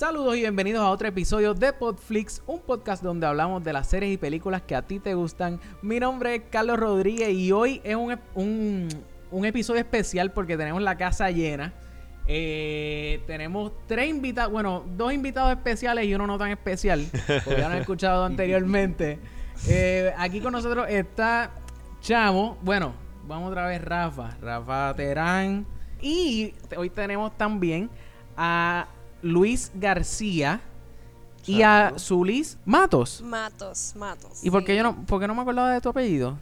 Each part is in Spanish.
Saludos y bienvenidos a otro episodio de Podflix, un podcast donde hablamos de las series y películas que a ti te gustan. Mi nombre es Carlos Rodríguez y hoy es un, un, un episodio especial porque tenemos la casa llena. Eh, tenemos tres invitados, bueno, dos invitados especiales y uno no tan especial, porque ya lo han escuchado anteriormente. Eh, aquí con nosotros está Chamo, bueno, vamos otra vez Rafa, Rafa Terán. Y hoy tenemos también a Luis García y a Zulis Matos. Matos, Matos. ¿Y por qué yo no, por qué no me acordaba de tu apellido?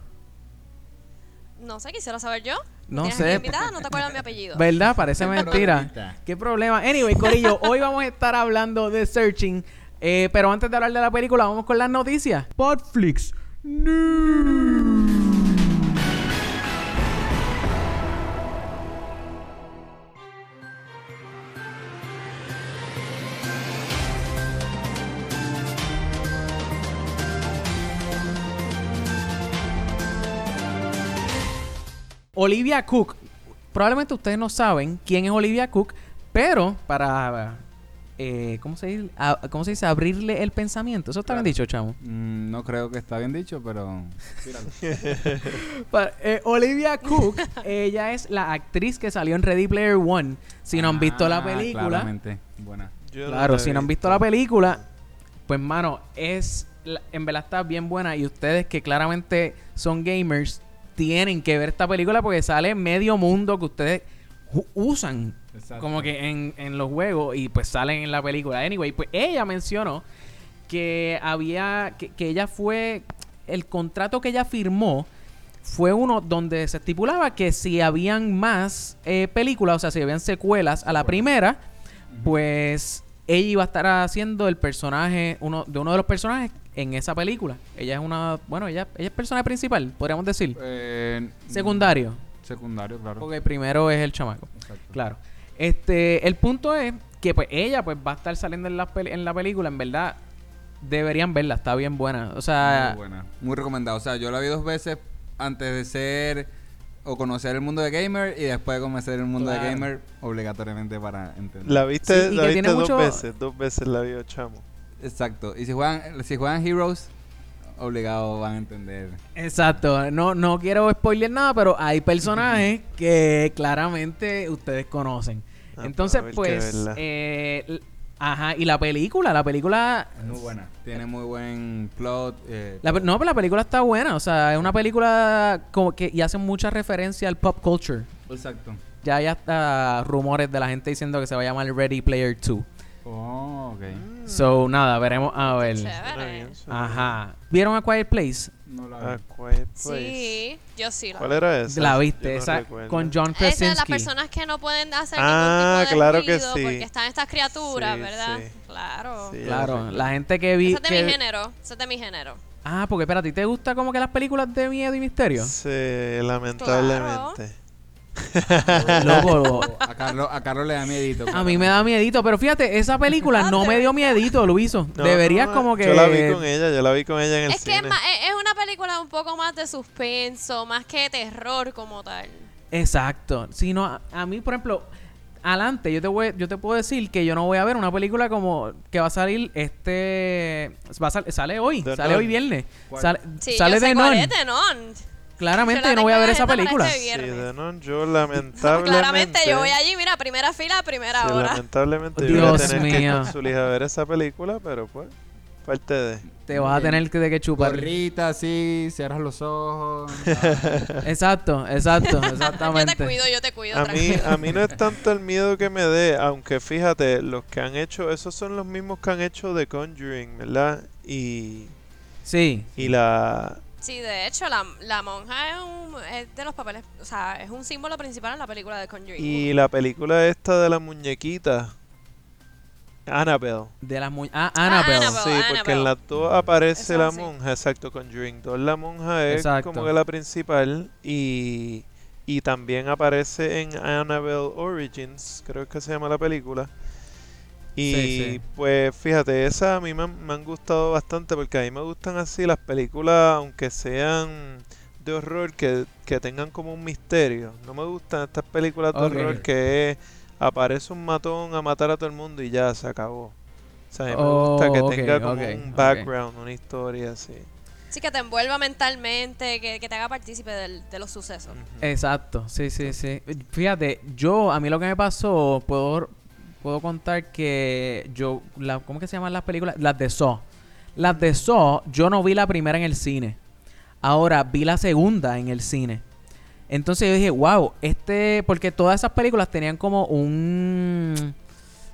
No sé, quisiera saber yo. No ¿Tienes sé. invitada? No te acuerdas mi apellido. ¿Verdad? Parece mentira. ¿Qué problema? Anyway, Corillo, hoy vamos a estar hablando de Searching. eh, pero antes de hablar de la película, vamos con las noticias. Podflix News. Olivia Cook. Probablemente ustedes no saben quién es Olivia Cook, pero para. eh, ¿cómo, se dice? A- ¿Cómo se dice? Abrirle el pensamiento. Eso está bien dicho, chamo. Mm, no creo que está bien dicho, pero. Eh, Olivia Cook, ella es la actriz que salió en Ready Player One. Si no han visto la Ah, película, Claramente. Buena. Yo claro, la si no han visto la película, pues mano, es la- en verdad está bien buena y ustedes que claramente son gamers tienen que ver esta película porque sale medio mundo que ustedes usan Exacto. como que en, en los juegos y pues salen en la película. Anyway, pues ella mencionó que había, que, que ella fue, el contrato que ella firmó fue uno donde se estipulaba que si habían más eh, películas, o sea, si habían secuelas a la primera, pues ella iba a estar haciendo el personaje, uno de uno de los personajes en esa película. Ella es una, bueno, ella, ella es personaje principal, podríamos decir. Eh, Secundario, Secundario, claro. porque primero es el chamaco. Exacto. Claro. Este, el punto es que pues ella pues va a estar saliendo en la, peli- en la película, en verdad deberían verla, está bien buena. O sea, Muy buena. Muy recomendada. O sea, yo la vi dos veces antes de ser o conocer el mundo de gamer y después de conocer el mundo Claro. de gamer obligatoriamente para entender. La viste, Sí, y la viste dos mucho- veces, dos veces la vio Chamo. Exacto. Y si juegan, si juegan Heroes, obligado van a entender. exacto, no no quiero spoiler nada, pero hay personajes que claramente ustedes conocen. Ah, Entonces, pues, eh, ajá, y la película, la película Es muy buena. Tiene muy buen plot. eh, la no, pero la película está buena, o sea, es una película como que y hace mucha referencia al pop culture. Exacto. Ya hay hasta rumores de la gente diciendo que se va a llamar Ready Player 2. Oh, ok. Mm. So, nada, veremos a ver. Chévere. Ajá. ¿Vieron A Quiet Place? No la vi. A Quiet Place. Sí, yo sí. La ¿Cuál era esa? La Yo viste, no esa recuerdo. con John Esa es de las Krasinski. personas que no pueden hacer Ah, ningún tipo de claro que ruido sí. porque están estas criaturas, Sí, ¿verdad? sí. Claro. Sí, ya Claro, recuerdo. la gente que vi. Ese es de que- mi género. Ese es de mi género. Ah, porque espera, ¿a ti te gusta como que las películas de miedo y misterio? Sí, lamentablemente. Loco, A Carlos, a Carlos le da miedito. a mí me da miedito, pero fíjate, esa película no me dio miedito, Luiso. No, Deberías no, como que Yo la vi con ella, yo la vi con ella en el Es que cine. es, más- es- es una película un poco más de suspenso, más que terror como tal. Exacto. Si no, a, a mí, por ejemplo, adelante, yo te voy, yo te puedo decir que yo no voy a ver una película como que va a salir este va a sal- sale hoy, The sale Nun. hoy viernes. ¿Cuál? Sale, Sí, sale yo sé de cuál Non. es de Non. Claramente Yo no voy a ver esa película. este Sí, de no, yo lamentablemente. Claramente yo voy allí, mira, primera fila, primera sí, hora. lamentablemente yo voy a Dios tener que ir mío. con a ver esa película, pero pues, parte de. Te vas a tener que, de que chupar. Gorrita, así, cierras los ojos. Exacto, exacto, Yo te exactamente. cuido, yo te cuido, A mí, a mí no es tanto el miedo que me dé, aunque fíjate, los que han hecho, esos son los mismos que han hecho The Conjuring, ¿verdad? Y, Sí. y la... Sí, de hecho, la, la monja es, un, es de los papeles, o sea, es un símbolo principal en la película de Conjuring. Y la película esta de la muñequita, Annabelle. De las mu Ah, Annabelle. Annabelle. Sí, porque en Annabelle. las dos aparece Eso la sí. monja, exacto, Conjuring 2 la monja es Exacto. como que la principal y, y también aparece en Annabelle Origins, creo que se llama la película. Y Sí, sí. pues fíjate, esas a mí me, han- me han gustado bastante porque a mí me gustan así las películas, aunque sean de horror, que, que tengan como un misterio. No me gustan estas películas de horror que es, aparece un matón a matar a todo el mundo y ya se acabó. O sea, a mí me gusta que Oh, tenga como un background, una historia así. Sí, que te envuelva mentalmente, que, que te haga partícipe del- de los sucesos. Exacto, sí, sí, sí. Fíjate, yo, a mí lo que me pasó, puedo, puedo contar que yo, la, ¿cómo que se llaman las películas? Las de Saw. Las de Saw, yo no vi la primera en el cine. Ahora vi la segunda en el cine. Entonces yo dije, wow, este, porque todas esas películas tenían como un,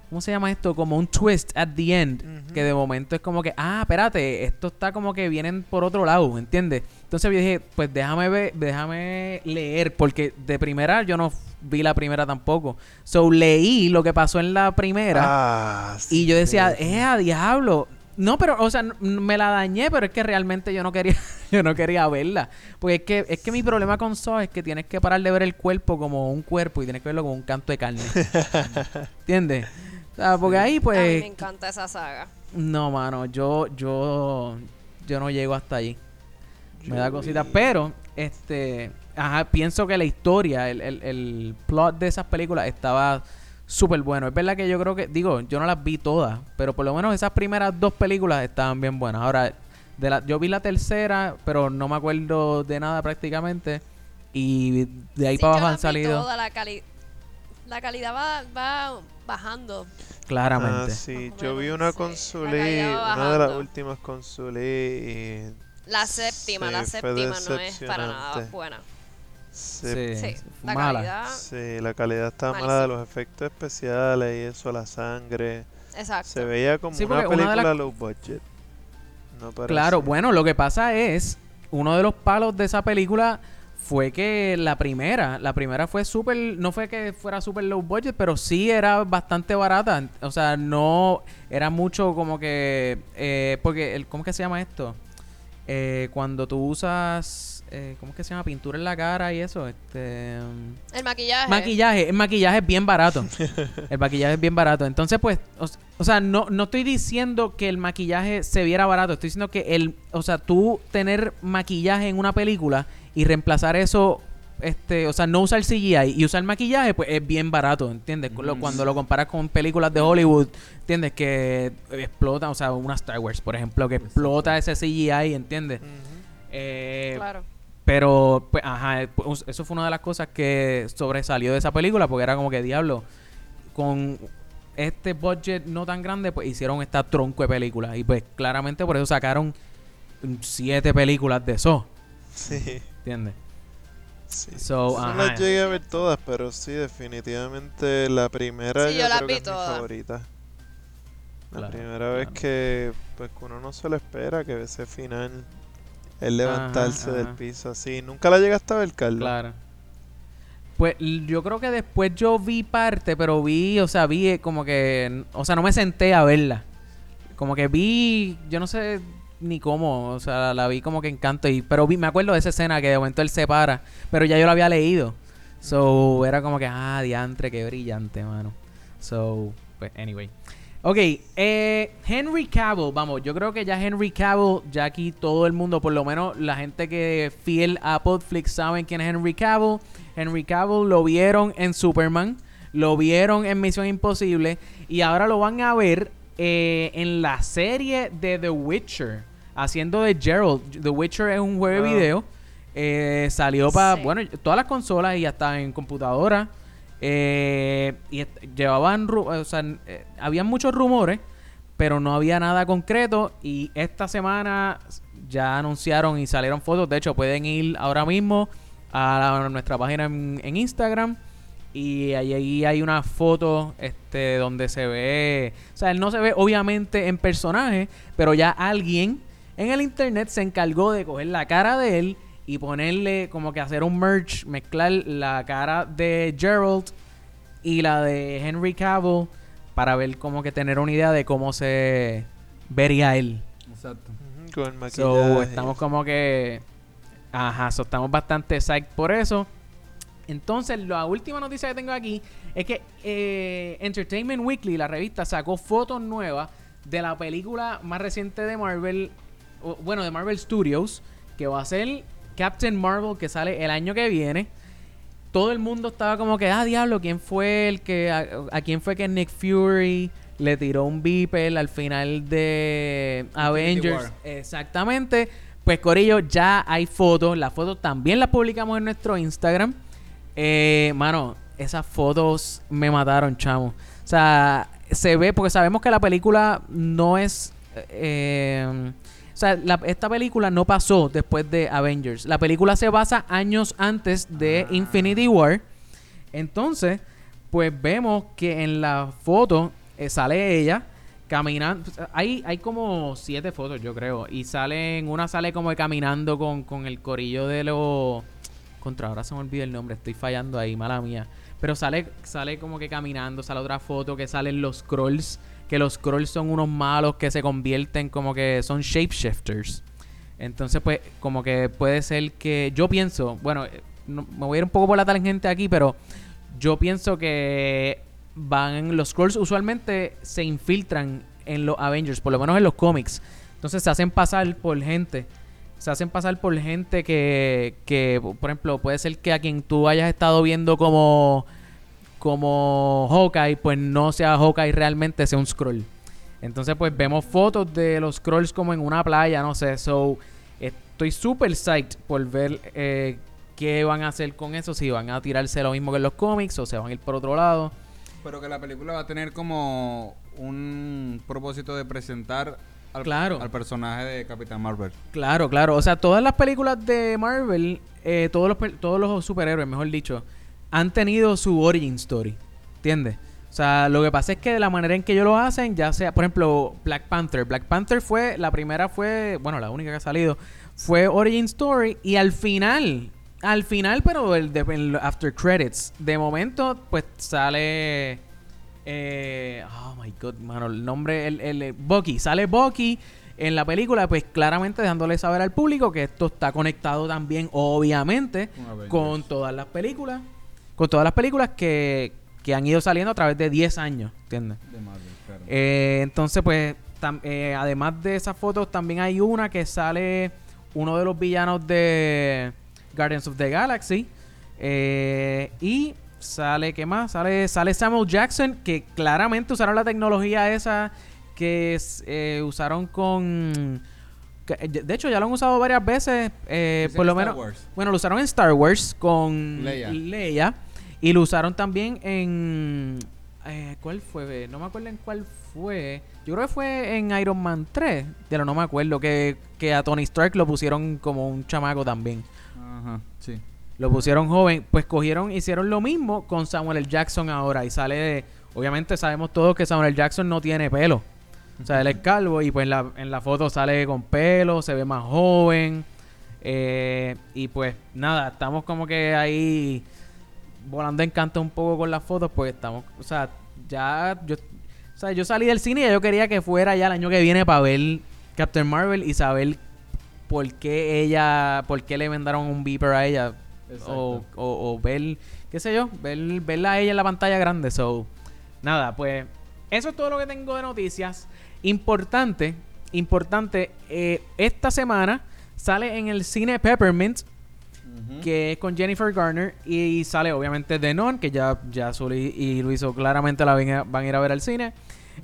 ¿cómo se llama esto? Como un twist at the end. Que de momento es como que, ah, espérate, esto está como que vienen por otro lado, ¿entiendes? Entonces yo dije, pues déjame ver, déjame leer, porque de primera yo no vi la primera tampoco. So leí lo que pasó en la primera Ah, sí, y yo decía, sí. eh, a diablo. No, pero, o sea, me la dañé, pero es que realmente yo no quería, yo no quería verla. Porque es que, es que mi problema con Saw es que tienes que parar de ver el cuerpo como un cuerpo y tienes que verlo como un canto de carne. ¿Entiendes? O sea, porque ahí a mí pues me encanta esa saga. no, mano, yo, yo, yo no llego hasta allí. Me da cositas. Pero, este, ajá, pienso que la historia, el, el, el plot de esas películas estaba súper bueno. Es verdad que yo creo que, digo, yo no las vi todas, pero por lo menos esas primeras dos películas estaban bien buenas. Ahora, de la, yo vi la tercera, pero no me acuerdo de nada prácticamente. Y de ahí Sí, para abajo han salido todas, la, cali- la calidad va, va bajando. claramente. Ah, sí, yo vi una sí. con La Zully, calidad va una de las últimas con Zully y La séptima, la Sí, séptima no es para nada buena. se- Sí, la mala. calidad. sí, la calidad estaba mala de los efectos especiales y eso, la sangre. Exacto. Se veía como Sí, una película low budget. No Claro, bueno, lo que pasa es, uno de los palos de esa película fue que la primera, la primera fue súper, no fue que fuera súper low budget, pero sí era bastante barata. O sea, no era mucho como que, eh, porque, el, ¿cómo es que se llama esto? Eh, cuando tú usas, eh, ¿cómo es que se llama? Pintura en la cara y eso, este... El maquillaje. Maquillaje, el maquillaje es bien barato. el maquillaje es bien barato. Entonces, pues, o, o sea, no, no estoy diciendo que el maquillaje se viera barato. Estoy diciendo que el, o sea, tú tener maquillaje en una película y reemplazar eso, este, o sea, no usar CGI y usar maquillaje, pues es bien barato, ¿entiendes? Mm. Cuando lo comparas con películas de Hollywood, ¿entiendes? Que explotan, o sea, una Star Wars, por ejemplo, que explota ese CGI, ¿entiendes? Eh, Claro. pero, pues, ajá, pues, eso fue una de las cosas que sobresalió de esa película, porque era como que, diablo, con este budget no tan grande, pues hicieron esta tronco de películas. Y pues claramente por eso sacaron siete películas de eso, Sí, ¿entiendes? Sí. So, no ajá. las llegué a ver todas, pero sí, definitivamente la primera Sí, yo, creo vi que es mi favorita. La Claro, primera vez claro. que pues que uno no se lo espera, que ese final, el levantarse Ajá, del piso así. ¿Nunca la llegaste a ver, Carlos? Claro. Pues yo creo que después yo vi parte, pero vi, o sea, vi eh, como que, o sea, no me senté a verla. Como que vi, yo no sé ni cómo, o sea, la vi como que en canto y, pero vi, me acuerdo de esa escena que de momento él se para, pero ya yo la había leído. So, era como que, ah, diantre, qué brillante, mano. So, pues, anyway. Ok, eh, Henry Cavill, vamos, yo creo que ya Henry Cavill, ya aquí todo el mundo, por lo menos la gente que fiel a Podflix saben quién es Henry Cavill. Henry Cavill lo vieron en Superman, lo vieron en Misión Imposible y ahora lo van a ver eh, en la serie de The Witcher, haciendo de Gerald. The Witcher es un juego de Ah. video. eh, salió para, Sí. bueno, todas las consolas y hasta en computadora. Eh, y llevaban, o sea, eh, habían muchos rumores, pero no había nada concreto. Y esta semana ya anunciaron y salieron fotos. De hecho, pueden ir ahora mismo a, la- nuestra página en, en Instagram. Y ahí, ahí hay una foto este, donde se ve. O sea, él no se ve obviamente en personaje, pero ya alguien en el internet se encargó de coger la cara de él y ponerle como que hacer un merge, mezclar la cara de Gerald y la de Henry Cavill para ver como que tener una idea de cómo se vería él. Exacto. Con el maquillaje. So, estamos como que. Ajá, so, estamos bastante psyched por eso. Entonces, la última noticia que tengo aquí es que eh, Entertainment Weekly, la revista, sacó fotos nuevas de la película más reciente de Marvel, bueno, de Marvel Studios, que va a ser Captain Marvel, que sale el año que viene. Todo el mundo estaba como que, ah, diablo, ¿quién fue el que, a, a quién fue que Nick Fury le tiró un beeper al final de Avengers. Exactamente. Pues Corillo, ya hay fotos. Las fotos también las publicamos en nuestro Instagram. Eh, mano, esas fotos me mataron, chamo. O sea, se ve, porque sabemos que la película no es. eh, o sea, la- esta película no pasó después de Avengers. La película se basa años antes de Infinity War. Entonces, pues vemos que en la foto eh, sale ella caminando. Hay, hay como siete fotos, yo creo. Y salen, una sale como de caminando con, con el corillo de los. Contra ahora se me olvida el nombre, estoy fallando ahí, mala mía. Pero sale, sale como que caminando, sale otra foto que salen los scrolls. Que los scrolls son unos malos que se convierten como que son shapeshifters. Entonces, pues, como que puede ser que. Yo pienso, bueno, eh, me voy a ir un poco por la tangente aquí, pero yo pienso que van. Los scrolls usualmente se infiltran en los Avengers, por lo menos en los cómics. Entonces se hacen pasar por gente. Se hacen pasar por gente que, que, por ejemplo, puede ser que a quien tú hayas estado viendo como, como Hawkeye, pues no sea Hawkeye realmente, sea un scroll. Entonces, pues vemos fotos de los scrolls como en una playa, no sé. So, estoy súper psyched por ver eh, qué van a hacer con eso. Si van a tirarse lo mismo que en los cómics o se van a ir por otro lado. Pero que la película va a tener como un propósito de presentar al, Claro. al personaje de Capitán Marvel. Claro, claro. O sea, todas las películas de Marvel, eh, todos, los, todos los superhéroes, mejor dicho, han tenido su origin story. ¿Entiendes? O sea, lo que pasa es que de la manera en que ellos lo hacen, ya sea, por ejemplo, Black Panther. Black Panther fue, la primera fue, bueno, la única que ha salido, fue origin story y al final, al final, pero el de el after credits, de momento, pues sale... Eh, oh my god, mano, el nombre, el, el, el- Bucky, sale Bucky en la película, pues claramente dejándole saber al público que esto está conectado también, obviamente, con todas las películas, con todas las películas que, que han ido saliendo a través de 10 años, ¿entiendes? De Marvel, claro. Eh, entonces, pues, tam- eh, además de esas fotos, también hay una que sale uno de los villanos de Guardians of the Galaxy. eh, y sale, ¿qué más? Sale, sale Samuel Jackson, que claramente usaron la tecnología esa que eh, usaron con... de hecho, ya lo han usado varias veces, eh, por lo Star menos... Wars. Bueno, lo usaron en Star Wars con Leia. Leia. Y lo usaron también en... eh, ¿Cuál fue? No me acuerdo en cuál fue. Yo creo que fue en Iron Man 3. Pero no me acuerdo. Que, que a Tony Stark lo pusieron como un chamaco también. Ajá, sí. Lo pusieron joven. Pues cogieron, hicieron lo mismo con Samuel L. Jackson ahora. Y sale de... Obviamente sabemos todos que Samuel L. Jackson no tiene pelo. O sea, él es calvo y pues en la, en la foto sale con pelo, se ve más joven. Eh, y pues nada, estamos como que ahí volando en canto un poco con las fotos, pues estamos, o sea, ya yo, o sea, yo salí del cine y ya yo quería que fuera ya el año que viene para ver Captain Marvel y saber por qué ella, por qué le vendaron un beeper a ella o, o, o ver, qué sé yo, ver, verla a ella en la pantalla grande. So, nada, pues eso es todo lo que tengo de noticias. Importante, importante, eh, esta semana sale en el cine Peppermint, que es con Jennifer Garner, y sale obviamente The Non, que ya, ya Zuli y Luiso claramente la van a, van a ir a ver al cine.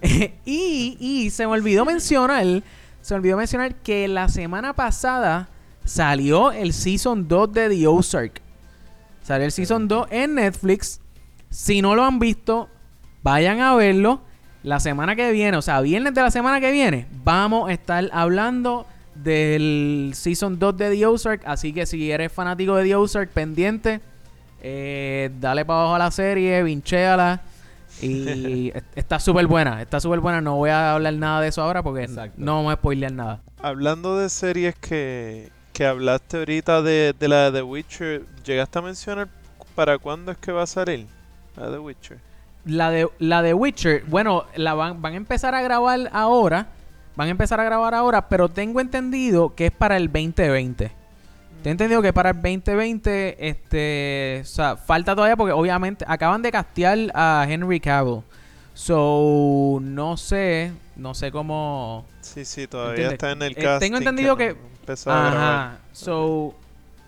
y, y se me olvidó mencionar, se me olvidó mencionar que la semana pasada salió el Season 2 de The Ozark. Salió el Season 2 en Netflix. Si no lo han visto, vayan a verlo. La semana que viene, o sea, viernes de la semana que viene, vamos a estar hablando del Season 2 de The Ozark. Así que si eres fanático de The Ozark, pendiente, eh, dale para abajo a la serie, vinchéala. Y est- está súper buena, está súper buena. No voy a hablar nada de eso ahora porque Exacto. no vamos a spoilear nada. Hablando de series que, que hablaste ahorita de, de la de The Witcher, ¿llegaste a mencionar para cuándo es que va a salir la de The Witcher? La de, la de Witcher, bueno, la van, van a empezar a grabar ahora. Van a empezar a grabar ahora, pero tengo entendido que es para el 2020. Tengo entendido que para el 2020, este, o sea, falta todavía porque obviamente acaban de castear a Henry Cavill. So, no sé, no sé cómo... Sí, sí, todavía ¿Entiendes? está en el Eh, casting. tengo entendido que- empezó a grabar. Ajá, so,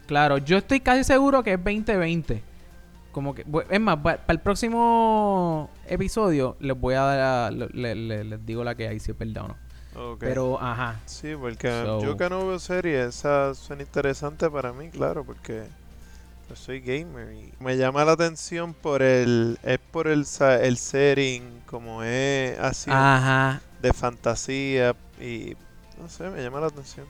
claro, yo estoy casi seguro que es 2020. como que... Es más, para el próximo episodio les voy a dar... le- le- le- les digo la que hay, si es verdad o no. Pero, ajá. Sí, porque So- yo que no veo series, esa suena interesante para mí, claro, porque yo soy gamer y me llama la atención por el es por el el setting como es así Ajá. de fantasía y no sé, me llama la atención.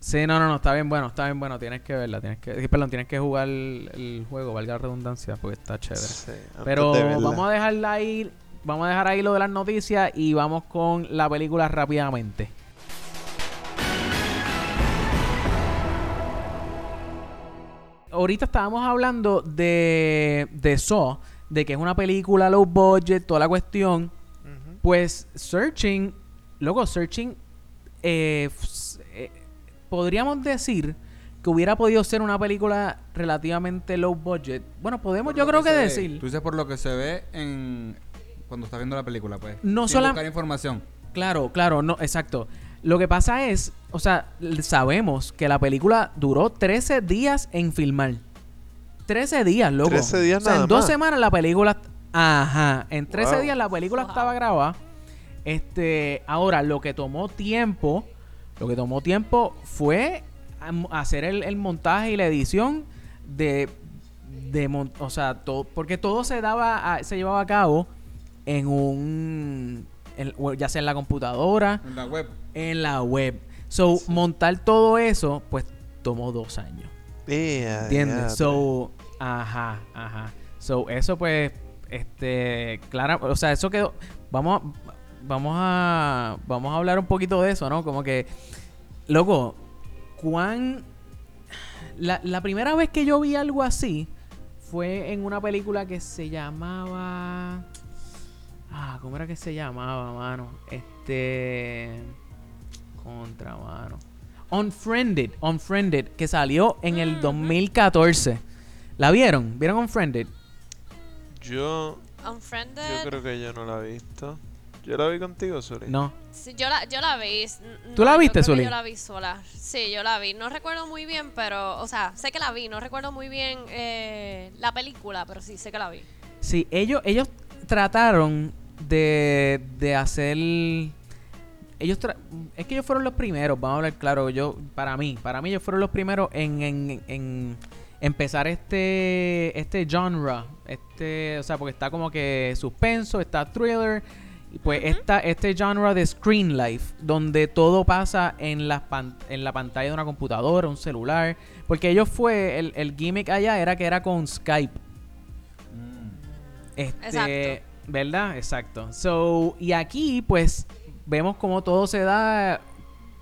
Sí, no, no, no, está bien bueno, está bien bueno. Tienes que verla, tienes que... Perdón, tienes que jugar el, el juego, valga la redundancia, porque está chévere. Sí, Pero vamos a dejarla ahí, vamos a dejar ahí lo de las noticias y vamos con la película rápidamente. Ahorita estábamos hablando de, de Saw, de que es una película low budget, toda la cuestión. Pues Searching, luego Searching, eh, eh, podríamos decir que hubiera podido ser una película relativamente low budget. Bueno, podemos Por yo creo que se ve. decir. Tú dices por lo que se ve en cuando estás viendo la película, pues. No sola- buscar información. Claro, claro, no, exacto. Lo que pasa es, o sea, sabemos que la película duró 13 días en filmar. 13 días, loco. 13 días o sea, nada en dos más. semanas la película... Ajá, en 13 Wow. días la película Wow. estaba grabada. Este, ahora, lo que tomó tiempo, lo que tomó tiempo fue hacer el, el montaje y la edición de, de o sea, todo, porque todo se daba, a- se llevaba a cabo en un, en- ya sea en la computadora, En la web. en la web. So, montar todo eso, pues tomó dos años. Ea, ¿Entiendes? So, ajá, ajá. So, eso pues, este, claro, o sea, eso quedó, vamos a, vamos a, vamos a hablar un poquito de eso, ¿no? Como que, loco, cuán, la, la primera vez que yo vi algo así fue en una película que se llamaba, ah, ¿cómo era que se llamaba, mano? Este, contra, mano. Unfriended, Unfriended, que salió en el Ujú. 2014. ¿La vieron? ¿Vieron Unfriended? yo Unfriended. yo creo que yo no la he visto. Yo la vi contigo, Suri. No. Sí, yo la, yo la vi. ¿Tú la yo viste, Zuli? Yo la vi sola. Sí, yo la vi. No recuerdo muy bien, pero, o sea, sé que la vi. No recuerdo muy bien eh, la película, pero sí, sé que la vi. Sí, ellos, ellos trataron de, de hacer... Ellos tra- es que ellos fueron los primeros, vamos a hablar claro, yo para mí, para mí ellos fueron los primeros en, en, en empezar este este genre, este, o sea, porque está como que suspenso, está thriller, y pues está este genre de screen life, donde todo pasa en la, pan- en la pantalla de una computadora, un celular, porque ellos fue, el, el gimmick allá era que era con Skype. Este, Exacto. ¿Verdad? Exacto. So, y aquí, pues, vemos cómo todo se da.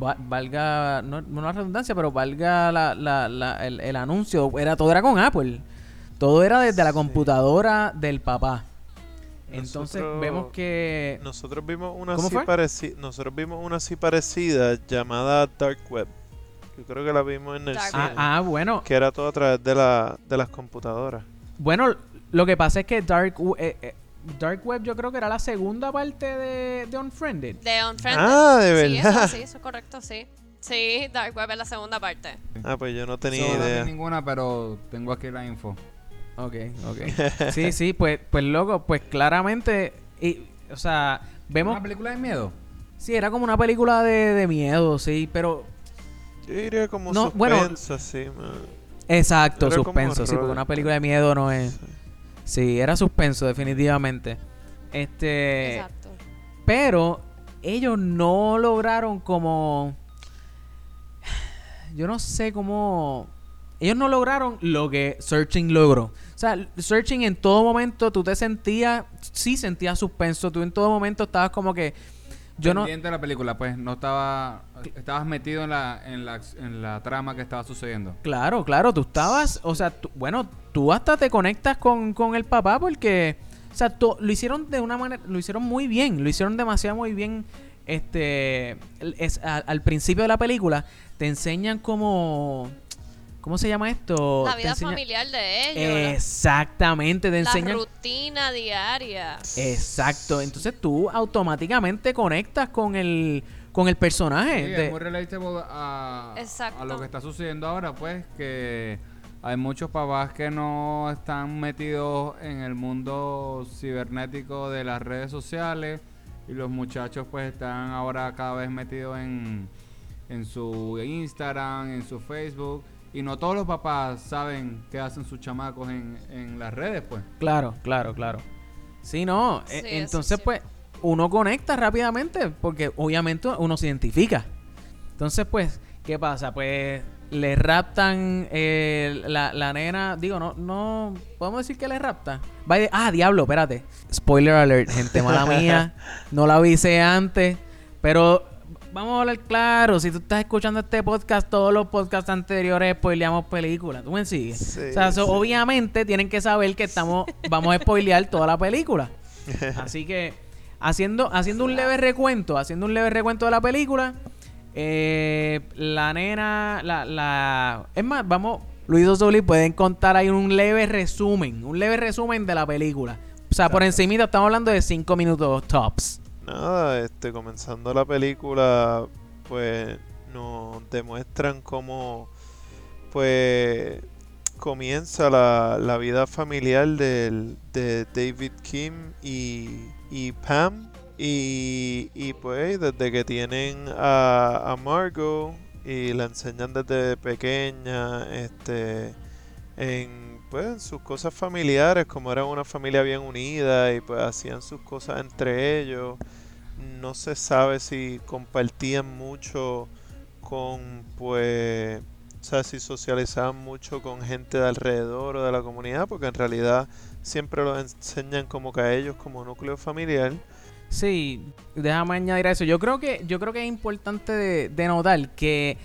va- Valga, no, no la redundancia, pero valga la, la- la- el, el anuncio. Era, todo era con Apple. Todo era desde la computadora del papá. Entonces Nosotros- vemos que. Nosotros vimos una ¿Cómo así fue? pareci- nosotros vimos una así parecida llamada Dark Web. Yo creo que la vimos en el Dark cine. Ah, ah, bueno. Que era todo a través de, la, de las computadoras. Bueno, lo que pasa es que Dark, eh, eh, Dark Web yo creo que era la segunda parte de, de Unfriended. De Unfriended. Ah, de Sí, verdad. eso, sí, eso es correcto, sí. Sí, Dark Web es la segunda parte. Ah, pues yo no tenía So, no idea. ninguna, pero tengo aquí la info. Ok, ok. sí, sí, pues, pues loco, pues claramente, y, o sea, vemos, ¿Una película de miedo? sí, era como una película de, de miedo, sí, pero, Yo diría como No, bueno, suspenso, así, man. exacto, suspenso, sí, porque una película de miedo no es, Sí. Sí, era suspenso definitivamente. Este, Exacto. pero ellos no lograron como, yo no sé cómo, ellos no lograron lo que Searching logró. O sea, Searching en todo momento tú te sentías, sí sentías suspenso, tú en todo momento estabas como que, yo no, Pendiente de la película, pues no estaba. Estabas metido en la, en la, en la trama que estaba sucediendo. Claro, claro, tú estabas, o sea, tú- bueno, tú hasta te conectas con, con el papá porque, o sea, lo hicieron de una manera, lo hicieron muy bien, lo hicieron demasiado muy bien. Este, es, a- al principio de la película te enseñan como, ¿cómo se llama esto? La vida enseña- familiar de ellos. Exactamente, te la enseñan. rutina diaria. Exacto, entonces tú automáticamente conectas con el, con el personaje. Sí, de- es muy relatable a, Exacto. a lo que está sucediendo ahora, pues, que hay muchos papás que no están metidos en el mundo cibernético de las redes sociales y los muchachos pues están ahora cada vez metidos en, en su Instagram, en su Facebook y no todos los papás saben qué hacen sus chamacos en, en las redes pues. Claro, claro, claro. Sí, no. Sí, e- entonces, pues, uno conecta rápidamente porque obviamente uno se identifica. Entonces, pues, ¿qué pasa? Pues le raptan eh, la, la nena. Digo, no, no. ¿Podemos decir que le rapta? The- ah, diablo, espérate. Spoiler alert, gente mala mía. No la avisé antes. Pero vamos a hablar claro. Si tú estás escuchando este podcast, todos los podcasts anteriores spoileamos películas. ¿Tú me sigues? Sí, o sea, so, sí. obviamente tienen que saber que estamos vamos a spoilear toda la película. Así que haciendo haciendo un leve recuento, haciendo un leve recuento de la película, eh, la nena, la, la, es más, vamos, Luis Dosoli pueden contar ahí un leve resumen, un leve resumen de la película. O sea, por encimita estamos hablando de 5 minutos tops. Nada, este, comenzando la película, pues nos demuestran cómo, pues, comienza la, la vida familiar del, de David Kim y, y Pam. Y, y pues desde que tienen a, a Margot y la enseñan desde pequeña, este, en, pues, en sus cosas familiares, como eran una familia bien unida y pues hacían sus cosas entre ellos. No se sabe si compartían mucho con, pues, o sea, si socializaban mucho con gente de alrededor o de la comunidad, porque en realidad siempre los enseñan como que a ellos como núcleo familiar. Sí, déjame añadir a eso. Yo creo que, yo creo que es importante de, de notar que,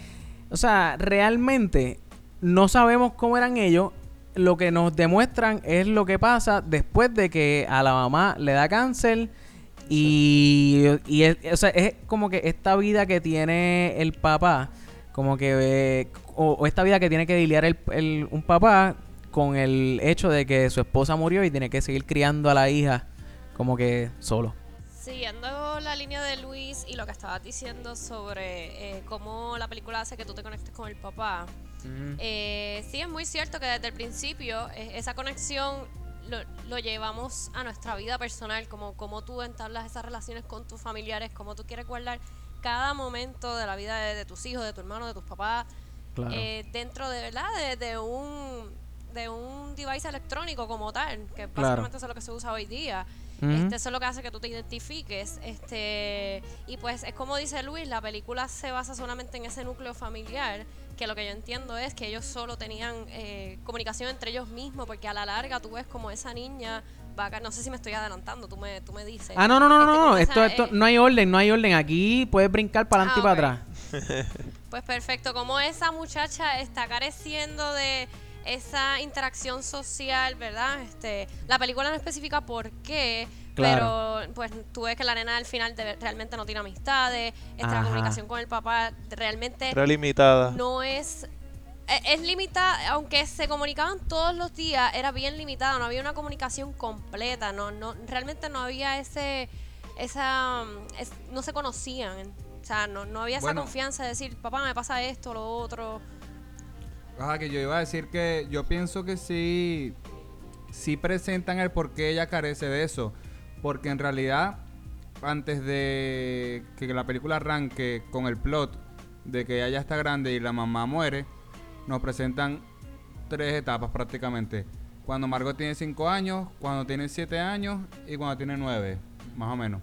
o sea, realmente no sabemos cómo eran ellos. Lo que nos demuestran es lo que pasa después de que a la mamá le da cáncer. Y, y es, o sea, es como que esta vida que tiene el papá, como que, eh, o, o esta vida que tiene que lidiar el, el- un papá con el hecho de que su esposa murió y tiene que seguir criando a la hija como que solo. Siguiendo la línea de Luis y lo que estabas diciendo sobre eh, cómo la película hace que tú te conectes con el papá, eh, sí es muy cierto que desde el principio eh, esa conexión lo, lo llevamos a nuestra vida personal, como, como tú entablas esas relaciones con tus familiares, como tú quieres guardar cada momento de la vida de, de tus hijos, de tu hermano, de tus papás, Claro. eh, dentro de verdad de, de un de un device electrónico como tal, que Claro. básicamente eso es lo que se usa hoy día. Este, eso es lo que hace que tú te identifiques. Este, y pues es como dice Luis, la película se basa solamente en ese núcleo familiar, que lo que yo entiendo es que ellos solo tenían eh, comunicación entre ellos mismos, porque a la larga tú ves como esa niña va a no sé si me estoy adelantando, tú me, tú me dices. Ah, no, no, no, Este, no, como no. Esto, esto, no hay orden, no hay orden. Aquí puedes brincar para adelante Ah, y para ok. atrás. Pues perfecto, como esa muchacha está careciendo de esa interacción social, ¿verdad? Este, la película no especifica por qué, Claro. pero pues tú ves que la nena al final de- realmente no tiene amistades, esta la comunicación con el papá realmente Era limitada. no es e- es limitada, aunque se comunicaban todos los días, era bien limitada, no había una comunicación completa, no, no, realmente no había ese, esa, es- no se conocían, o sea, no, no había esa Bueno. confianza de decir, papá, me pasa esto, lo otro. Que yo iba a decir que yo pienso que sí, sí presentan el por qué ella carece de eso. Porque en realidad, antes de que la película arranque con el plot de que ella ya está grande y la mamá muere, nos presentan tres etapas prácticamente. Cuando Margot tiene 5 años, cuando tiene 7 años y cuando tiene 9, más o menos.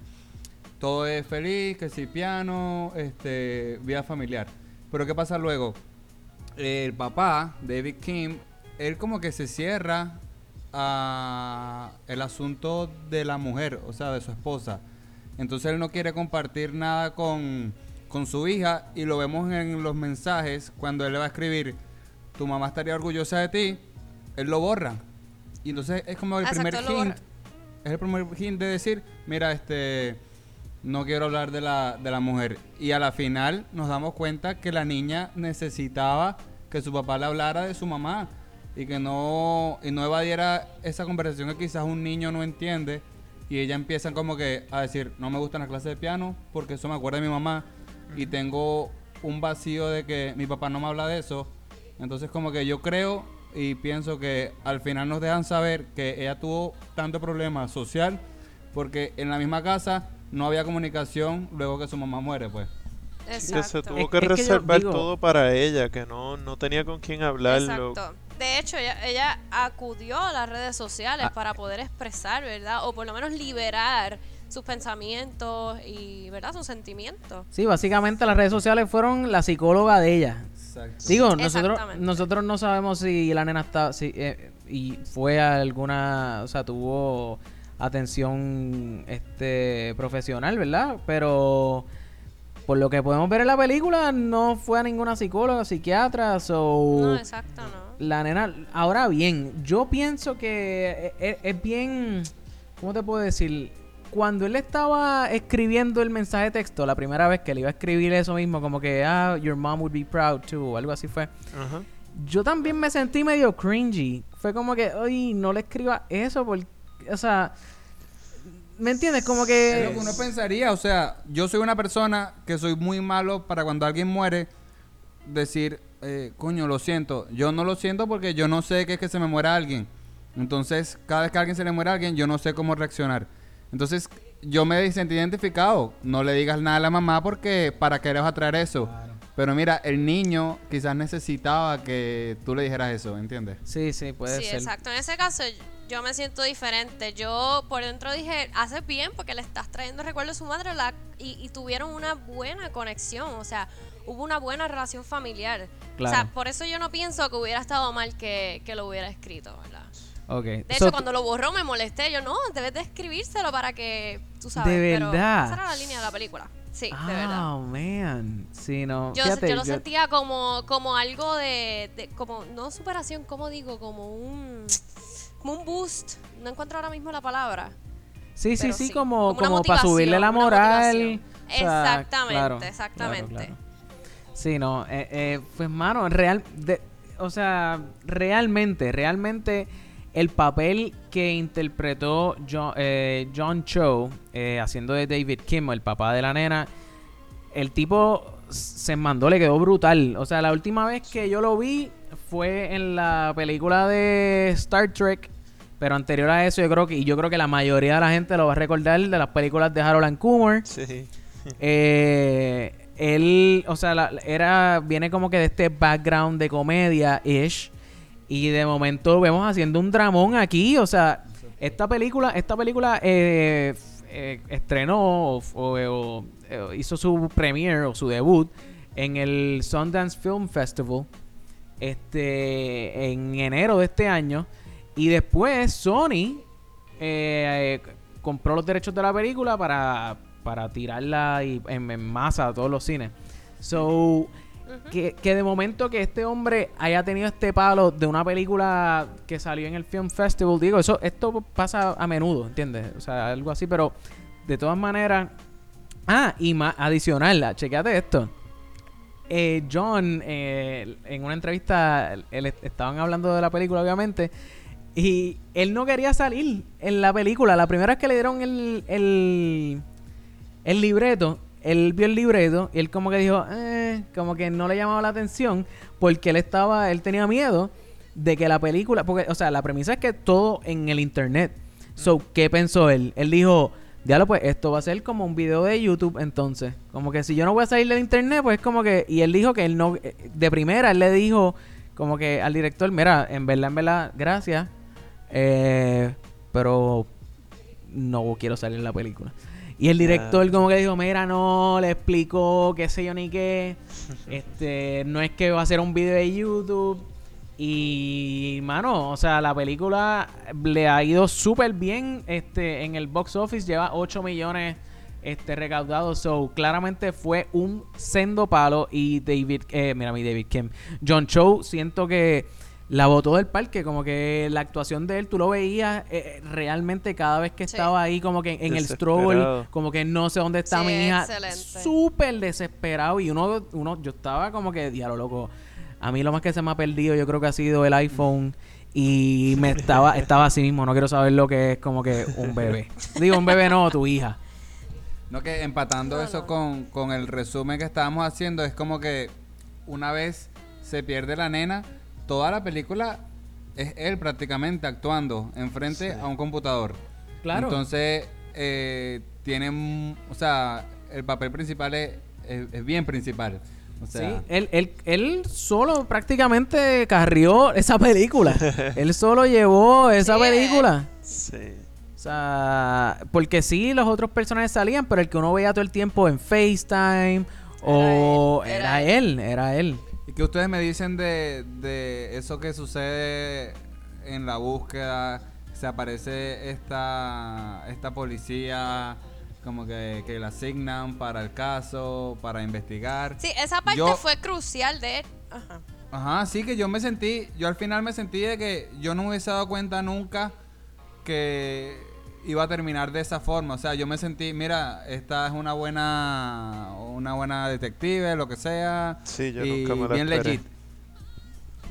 Todo es feliz, que sí, piano, este, vida familiar. Pero ¿qué pasa luego? El papá, David Kim, él como que se cierra a el asunto de la mujer, o sea, de su esposa. Entonces él no quiere compartir nada con, con su hija y lo vemos en los mensajes cuando él le va a escribir, tu mamá estaría orgullosa de ti, él lo borra. Y entonces es como el Exacto, primer hint, es el primer hint de decir, mira, este, no quiero hablar de la, de la mujer. Y a la final nos damos cuenta que la niña necesitaba que su papá le hablara de su mamá y que no, y no evadiera esa conversación que quizás un niño no entiende. Y ella empieza como que a decir, no me gustan las clases de piano porque eso me acuerda de mi mamá y tengo un vacío de que mi papá no me habla de eso. Entonces como que yo creo y pienso que al final nos dejan saber que ella tuvo tanto problema social porque en la misma casa no había comunicación luego que su mamá muere, pues. Que se Exacto. tuvo Es- que es que yo reservar digo- todo para ella, que no, no tenía con quién hablarlo. Exacto. De hecho, ella, ella acudió a las redes sociales Ah. para poder expresar, ¿verdad? O por lo menos liberar sus pensamientos y, ¿verdad? Sus sentimientos. Sí, básicamente las redes sociales fueron la psicóloga de ella. Exacto. Digo, nosotros, Exactamente. nosotros no sabemos si la nena está, si, eh, y fue a alguna, o sea, tuvo atención este profesional, ¿verdad? Pero por lo que podemos ver en la película, no fue a ninguna psicóloga, psiquiatra, so No, exacto, no. la nena, ahora bien, yo pienso que es, es bien, ¿cómo te puedo decir? Cuando él estaba escribiendo el mensaje de texto, la primera vez que le iba a escribir eso mismo, como que, ah, your mom would be proud too, o algo así fue. Ajá. Yo también me sentí medio cringy. Fue como que, ay, no le escriba eso, porque, o sea, ¿me entiendes? Como Es que... lo que uno pensaría, o sea, yo soy una persona que soy muy malo para cuando alguien muere decir, eh, coño, lo siento. Yo no lo siento porque yo no sé qué es que se me muera alguien. Entonces, cada vez que a alguien se le muere a alguien, yo no sé cómo reaccionar. Entonces, yo me sentí identificado. No le digas nada a la mamá porque para qué le vas a traer eso. Pero mira, el niño quizás necesitaba que tú le dijeras eso, ¿entiendes? Sí, sí, puede sí, ser. exacto. En ese caso, yo me siento diferente. Yo por dentro dije, haces bien porque le estás trayendo recuerdo a su madre la, y, y tuvieron una buena conexión. O sea, hubo una buena relación familiar. O Claro. sea, por eso yo no pienso que hubiera estado mal que, que lo hubiera escrito, ¿verdad? Ok. De So, hecho, cuando lo borró me molesté. Yo, no, debes de escribírselo para que tú sabes. ¿De pero verdad? esa era la línea de la película. Sí, Ah, de verdad. man. Sí, no. Yo, Fíjate, yo lo sentía como, como algo de, de- como, no superación, como digo, como un, como un boost. No encuentro ahora mismo la palabra. Sí, sí, sí, sí, como, como para subirle la moral. motivación. O sea, Exactamente, claro, exactamente. claro, claro. Sí, no, eh, eh, pues mano, real, de- o sea, realmente, realmente el papel que interpretó John, eh, John Cho eh, haciendo de David Kim, el papá de la nena, el tipo se mandó, le quedó brutal. O sea, la última vez que yo lo vi fue en la película de Star Trek. Pero anterior a eso, yo creo que, y yo creo que la mayoría de la gente lo va a recordar de las películas de Harold and Kumar. Sí. Eh, él, o sea, la- era, viene como que de este background de comedia-ish. Y de momento vemos haciendo un dramón aquí. O sea, esta película, esta película eh, eh, estrenó o, o- o- hizo su premiere o su debut en el Sundance Film Festival este en enero de este año. Y después Sony eh, compró los derechos de la película para, para tirarla y- en, en masa a todos los cines. So, que, que de momento que este hombre haya tenido este palo de una película que salió en el Film Festival, digo, eso esto pasa a menudo, ¿entiendes? O sea, algo así, pero de todas maneras... Ah, y más adicional, chequeate esto. Eh, John, eh, en una entrevista, estaban hablando de la película, obviamente, y él no quería salir en la película. La primera vez que le dieron el, el, el libreto, él vio el libreto y él como que dijo, eh, como que no le llamaba la atención porque él estaba, él tenía miedo de que la película, porque, o sea, la premisa es que todo en el internet. So, ¿qué pensó él? Él dijo, diablo, pues esto va a ser como un video de YouTube entonces. Como que si yo no voy a salir del internet, pues como que, y él dijo que él no, eh, de primera él le dijo como que al director, mira, en verdad, en verdad, gracias, eh, pero no quiero salir en la película. Y el director Ya. como que dijo, mira, no, le explicó, qué sé yo ni qué. Este, no es que va a ser un video de YouTube. Y, mano, o sea, la película le ha ido súper bien este, en el box office. Lleva 8 millones este, recaudados. So, claramente fue un sendo palo. Y David, eh, mira, mi David Kim. John Cho, siento que la botó del parque. Como que la actuación de él, tú lo veías eh, realmente cada vez que Sí. estaba ahí, como que en el struggle. Como que no sé dónde está Sí, mi hija. Súper desesperado. Y uno, uno, yo estaba como que, diablo, loco. A mí lo más que se me ha perdido, yo creo que ha sido el iPhone. Y me estaba, estaba así mismo. No quiero saber lo que es como que un bebé. Digo, un bebé no, tu hija. No, que empatando No, eso no. Con, con el resumen que estábamos haciendo, es como que una vez se pierde la nena, toda la película es él prácticamente actuando enfrente a un computador. Claro. Entonces, eh, tiene, o sea, el papel principal es, es- es bien principal. O sea, sí, él, él, él solo prácticamente carrió esa película. él solo llevó esa Sí, eh. película. Sí. O sea, porque sí, los otros personajes salían, pero el que uno veía todo el tiempo en FaceTime o él, era, era él, era él. ¿Y qué ustedes me dicen de, de eso que sucede en la búsqueda? Se aparece esta, esta policía como que, que la asignan para el caso, para investigar. Sí, esa parte Yo- fue crucial de... Ajá. Ajá, sí que yo me sentí, yo al final me sentí de que yo no me hubiese dado cuenta nunca que iba a terminar de esa forma. O sea, yo me sentí, mira, esta es una buena, una buena detective, lo que sea. Sí, yo y nunca me lo bien esperé. legit.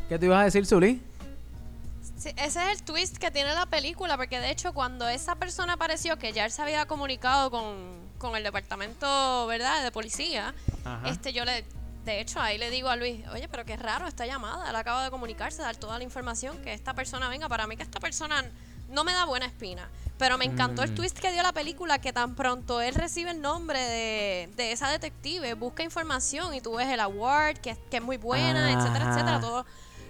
¿Qué te ibas a decir, Zully? Sí, ese es el twist que tiene la película, porque de hecho cuando esa persona apareció, que ya él se había comunicado con, con el departamento, ¿verdad?, de policía, este yo le... De hecho, ahí le digo a Luis, oye, pero qué raro esta llamada, él acaba de comunicarse, dar toda la información, que esta persona venga, para mí que esta persona no me da buena espina. Pero me encantó el twist que dio la película, que tan pronto él recibe el nombre de, de esa detective, busca información y tú ves el award, que, que es muy buena, etcétera, etcétera, todo,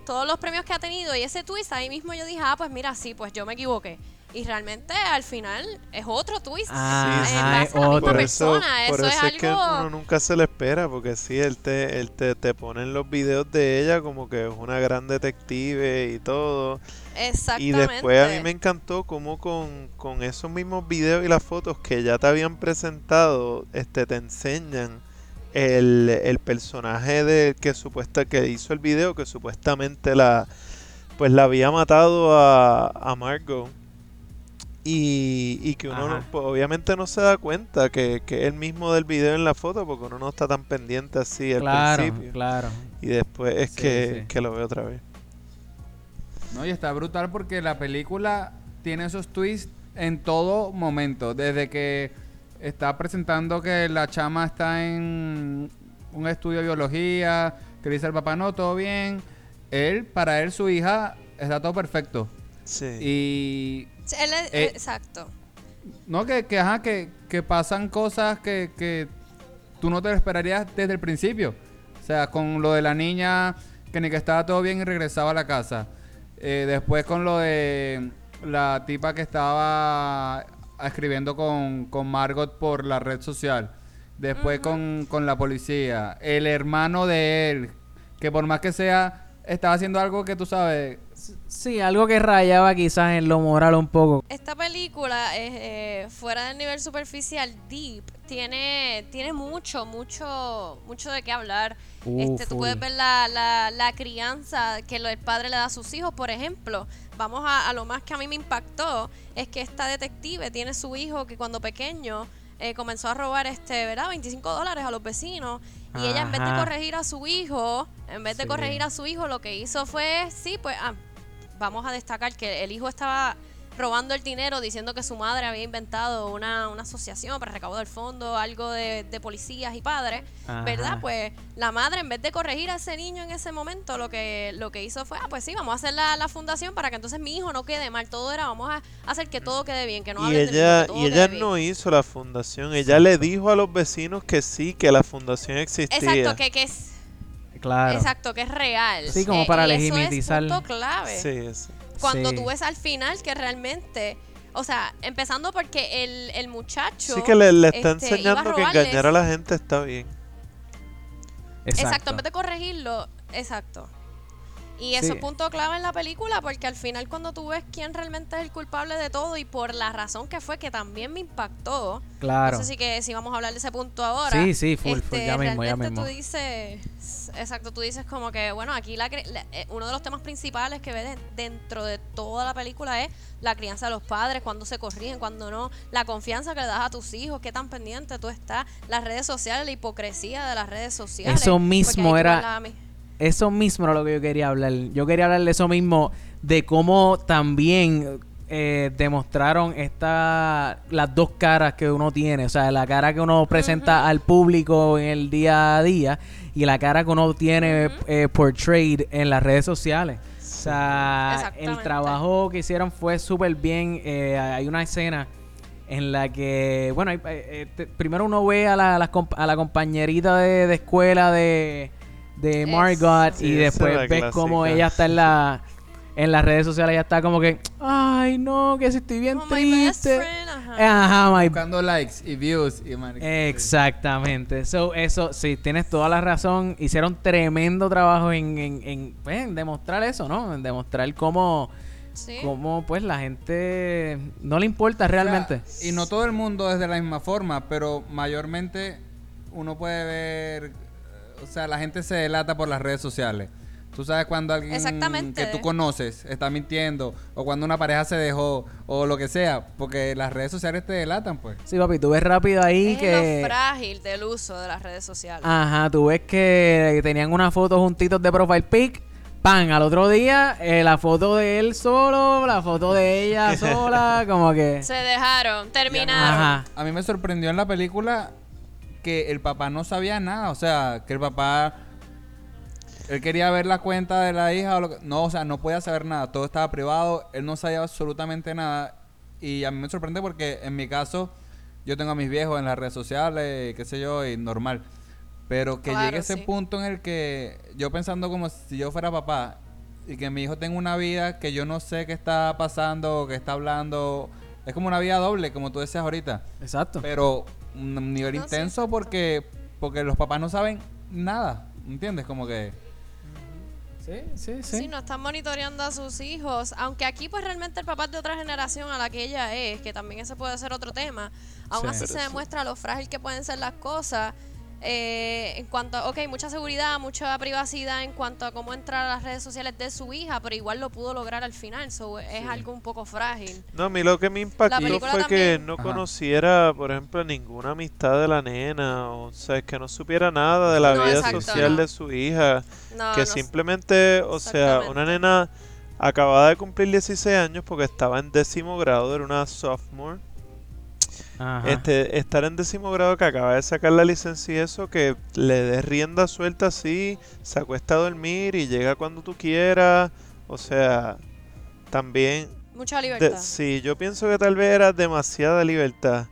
todos los premios que ha tenido y ese twist ahí mismo yo dije, ah, pues mira, sí, pues yo me equivoqué. Y realmente al final es otro twist. Ah, en sí, base es a la misma otro. Por eso, persona. por eso, eso es es que algo. uno nunca se le espera, porque sí, él te, él te, te pone en los videos de ella como que es una gran detective y todo. Y Exactamente. después a mí me encantó como con, con esos mismos videos y las fotos que ya te habían presentado, este te enseñan el, el personaje de que supuesta que hizo el video que supuestamente la pues la había matado a, a Margot y, y que uno no- pues, obviamente no se da cuenta que, que es el mismo del video en la foto porque uno no está tan pendiente así al Claro, principio claro. y después es Sí, que, sí. que lo veo otra vez. No, y está brutal porque la película tiene esos twists en todo momento. Desde que está presentando que la chama está en un estudio de biología, que dice el papá, no, todo bien. Él, para él, su hija, está todo perfecto. Sí. Y Sí, él es- Eh, exacto. no, que, que, ajá, que, que pasan cosas que, que tú no te lo esperarías desde el principio. O sea, con lo de la niña que ni que estaba todo bien y regresaba a la casa. Eh, después con lo de la tipa que estaba escribiendo con, con Margot por la red social. Después con, con la policía. El hermano de él, que por más que sea, estaba haciendo algo que tú sabes. Sí, algo que rayaba quizás en lo moral un poco. Esta película, eh, eh, fuera del nivel superficial, Deep, tiene, tiene mucho, mucho, mucho de qué hablar. Uh, este, tú puedes ver la, la, la crianza que el padre le da a sus hijos, por ejemplo. Vamos a, a lo más que a mí me impactó, es que esta detective tiene su hijo que cuando pequeño eh, comenzó a robar este, ¿verdad? 25 dólares a los vecinos. Y ella en vez de corregir a su hijo, en vez de corregir a su hijo, lo que hizo fue, sí, pues, ah, vamos a destacar que el hijo estaba robando el dinero diciendo que su madre había inventado una, una asociación para recaudar fondo, algo de, de policías y padres, Ajá. ¿verdad? Pues la madre, en vez de corregir a ese niño en ese momento, lo que, lo que hizo fue, ah, pues sí, vamos a hacer la, la fundación para que entonces mi hijo no quede mal. Todo era, vamos a hacer que todo quede bien, que no y ella, niño, que todo y ella bien. no hizo la fundación, ella le dijo a los vecinos que sí, que la fundación existía. Exacto, que, que es... Claro. Exacto, que es real. Sí, como para y eso legitimizar. Es punto clave. Sí, sí. Cuando Sí. tú ves al final que realmente, o sea, empezando porque el, el muchacho. Sí que le, le está este, enseñando que engañar a la gente está bien. Exacto. en vez de corregirlo, exacto. Y eso Sí. es punto clave en la película porque al final cuando tú ves quién realmente es el culpable de todo y por la razón que fue que también me impactó. Claro. No sé si que si vamos a hablar de ese punto ahora. Sí, sí, full, full, este, ya mismo, ya mismo. tú dices, exacto, tú dices como que, bueno, aquí la, eh, uno de los temas principales que ves de- dentro de toda la película es la crianza de los padres, cuando se corrigen, cuando no, la confianza que le das a tus hijos, qué tan pendiente tú estás, las redes sociales, la hipocresía de las redes sociales. Eso mismo era- la Eso mismo era lo que yo quería hablar. Yo quería hablar de eso mismo, de cómo también eh, demostraron esta, las dos caras que uno tiene. O sea, la cara que uno presenta al público en el día a día y la cara que uno tiene eh, portrayed en las redes sociales. sea, el trabajo que hicieron fue súper bien. Eh, hay una escena en la que, bueno, hay- te- primero uno ve a la, a la comp- a la compañerita de, de escuela de, de Margot Sí, y después ves cómo clásica. ella está en la en las redes sociales, ella está como que, ay no, que si estoy bien Oh, my best triste. friend, ajá. Ajá, my Buscando likes y views y. Exactamente. So, eso, sí, tienes toda la razón. Hicieron tremendo trabajo en, en, en, pues, en demostrar eso, ¿no? En demostrar cómo, Sí. cómo pues la gente no le importa O sea, realmente. y no todo el mundo es de la misma forma, pero mayormente uno puede ver, o sea, la gente se delata por las redes sociales. Tú sabes cuando alguien Exactamente. que tú conoces está mintiendo, o cuando una pareja se dejó, o lo que sea, porque las redes sociales te delatan, pues. Sí, papi, tú ves rápido ahí es que... lo frágil del uso de las redes sociales. Ajá, tú ves que tenían una foto juntitos de profile pic. Pan, al otro día, eh, la foto de él solo, la foto de ella sola, como que... Se dejaron, terminaron. Ajá. A mí me sorprendió en la película que el papá no sabía nada, o sea, que el papá él quería ver la cuenta de la hija o lo que- no, o sea, no podía saber nada, todo estaba privado, él no sabía absolutamente nada y a mí me sorprende porque en mi caso yo tengo a mis viejos en las redes sociales, qué sé yo, y normal. Pero que Claro, llegue ese sí. punto en el que yo pensando como si yo fuera papá y que mi hijo tenga una vida que yo no sé qué está pasando, qué está hablando, es como una vida doble, como tú decías ahorita. Exacto. Pero un nivel No, sí, intenso porque porque los papás no saben nada, ¿entiendes? Como que Sí, sí, Sí. no están monitoreando a sus hijos. Aunque aquí, pues realmente el papá es de otra generación a la que ella es, que también ese puede ser otro tema. Aún Sí. así se sí. demuestra lo frágil que pueden ser las cosas. Eh, en cuanto a, ok, mucha seguridad, mucha privacidad en cuanto a cómo entrar a las redes sociales de su hija, pero igual lo pudo lograr al final. So, es algo un poco frágil. No, a mí lo que me impactó fue que no Ajá. conociera, por ejemplo, ninguna amistad de la nena, o sea, que no supiera nada de la No, vida exacto, social no. de su hija, No, que no- simplemente, o sea, una nena acababa de cumplir 16 años porque estaba en décimo grado, era una sophomore. Ajá. Este, estar en décimo grado que acaba de sacar la licencia y eso, que le des rienda suelta así, se acuesta a dormir y llega cuando tú quieras, o sea, también mucha de- libertad. sí, yo pienso que tal vez era demasiada libertad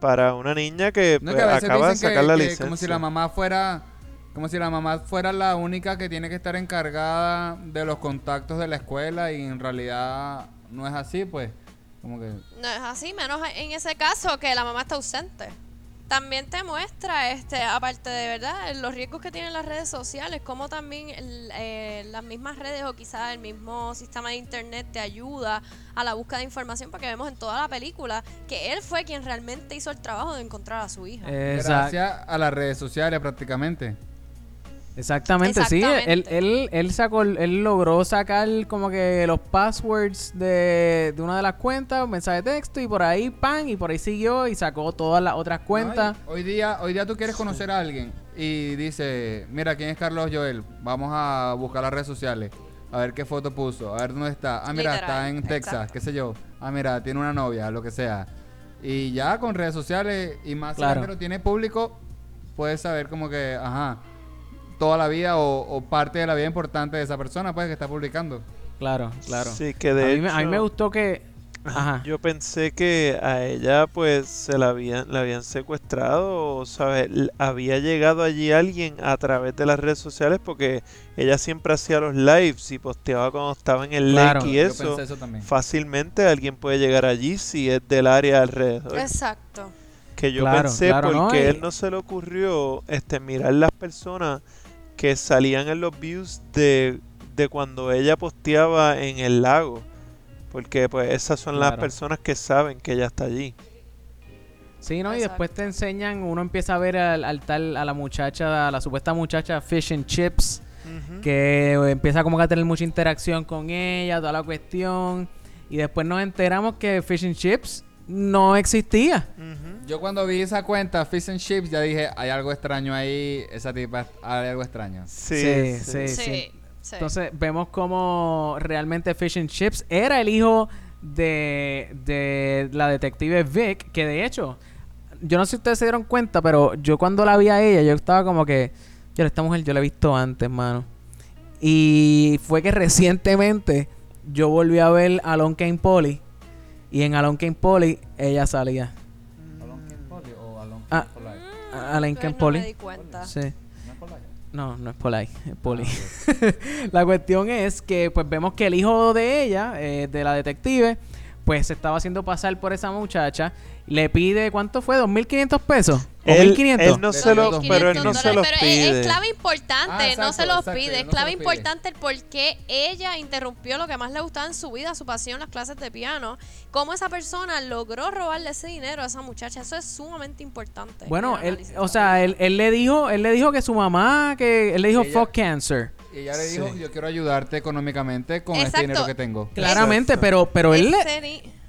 para una niña que, no es pues, que acaba de que- sacar la que licencia. como si la mamá fuera como si la mamá fuera la única que tiene que estar encargada de los contactos de la escuela y en realidad no es así, pues. Como que No es así, menos en ese caso que la mamá está ausente. También te muestra, este, aparte de verdad, los riesgos que tienen las redes sociales, como también el- eh, las mismas redes o quizás el mismo sistema de internet te ayuda a la búsqueda de información, porque vemos en toda la película que él fue quien realmente hizo el trabajo de encontrar a su hija. Exacto. gracias a las redes sociales prácticamente. Exactamente, sí. Él, él, él sacó, él logró sacar como que los passwords de, de una de las cuentas, un mensaje de texto y por ahí pan y por ahí siguió y sacó todas las otras cuentas. No, hoy día, hoy día tú quieres conocer a alguien y dice, mira, ¿quién es Carlos Joel? Vamos a buscar las redes sociales. A ver qué foto puso, a ver dónde está. Ah, mira, Literal, está en Texas, exacto. qué sé yo. Ah, mira, tiene una novia, lo que sea. Y ya con redes sociales y más Claro. la lo tiene público, puedes saber como que, ajá, toda la vida o, o parte de la vida importante de esa persona, pues, que está publicando. Claro, claro. Sí, que a, de mí, me- a mí me hecho- gustó que... Ajá. Yo pensé que a ella pues se la habían, la habían secuestrado, o ¿sabes? Había llegado allí alguien a través de las redes sociales porque ella siempre hacía los lives y posteaba cuando estaba en el Claro, lake y Yo eso. pensé eso también. Fácilmente alguien puede llegar allí si es del área alrededor. Exacto. Que yo Claro, pensé claro, ¿no? porque Y- él no se le ocurrió este mirar las personas que salían en los views de, de cuando ella posteaba en el lago. Porque pues esas son las personas que saben que ella está allí. Sí, ¿no? Y después te enseñan, uno empieza a ver al, al tal, a la muchacha, a la supuesta muchacha Fish and Chips, que empieza como que a tener mucha interacción con ella, toda la cuestión. Y después nos enteramos que Fish and Chips no existía. Yo cuando vi esa cuenta, Fish and Chips, ya dije, hay algo extraño ahí, esa tipa, hay algo extraño. Sí, Sí, sí. sí. Sí, sí. Entonces vemos como realmente Fish and Chips era el hijo de, de la detective Vic, que de hecho, yo no sé si ustedes se dieron cuenta, pero yo cuando la vi a ella, yo estaba como que, yo esta mujer yo la he visto antes, mano. Y fue que recientemente yo volví a ver a Lon Kane Polly. Y en Alon Kane Polly ella salía. Ah, a Alon Kane Pues no Polly. me di cuenta. Sí. No, no es Polly, es Polly. la cuestión es que pues vemos que el hijo de ella, eh, de la detective, pues se estaba haciendo pasar por esa muchacha. Le pide, ¿cuánto fue? ¿2.500 pesos? ¿O Él, 1.500? él no se lo, 2.500 pero él no se los pero es- pide. Es, clave importante, Ah, no exacto, se los exacto, pide. Es no clave pide. importante el por qué ella interrumpió lo que más le gustaba en su vida, su pasión, las clases de piano. Cómo esa persona logró robarle ese dinero a esa muchacha. Eso es sumamente importante. Bueno, él, o sea, él, él le dijo, él le dijo que su mamá, que él le dijo Ella- fuck cancer. Y ella le dijo, Sí. yo quiero ayudarte económicamente con este Exacto. dinero que tengo. Claramente, Exacto. pero, pero él,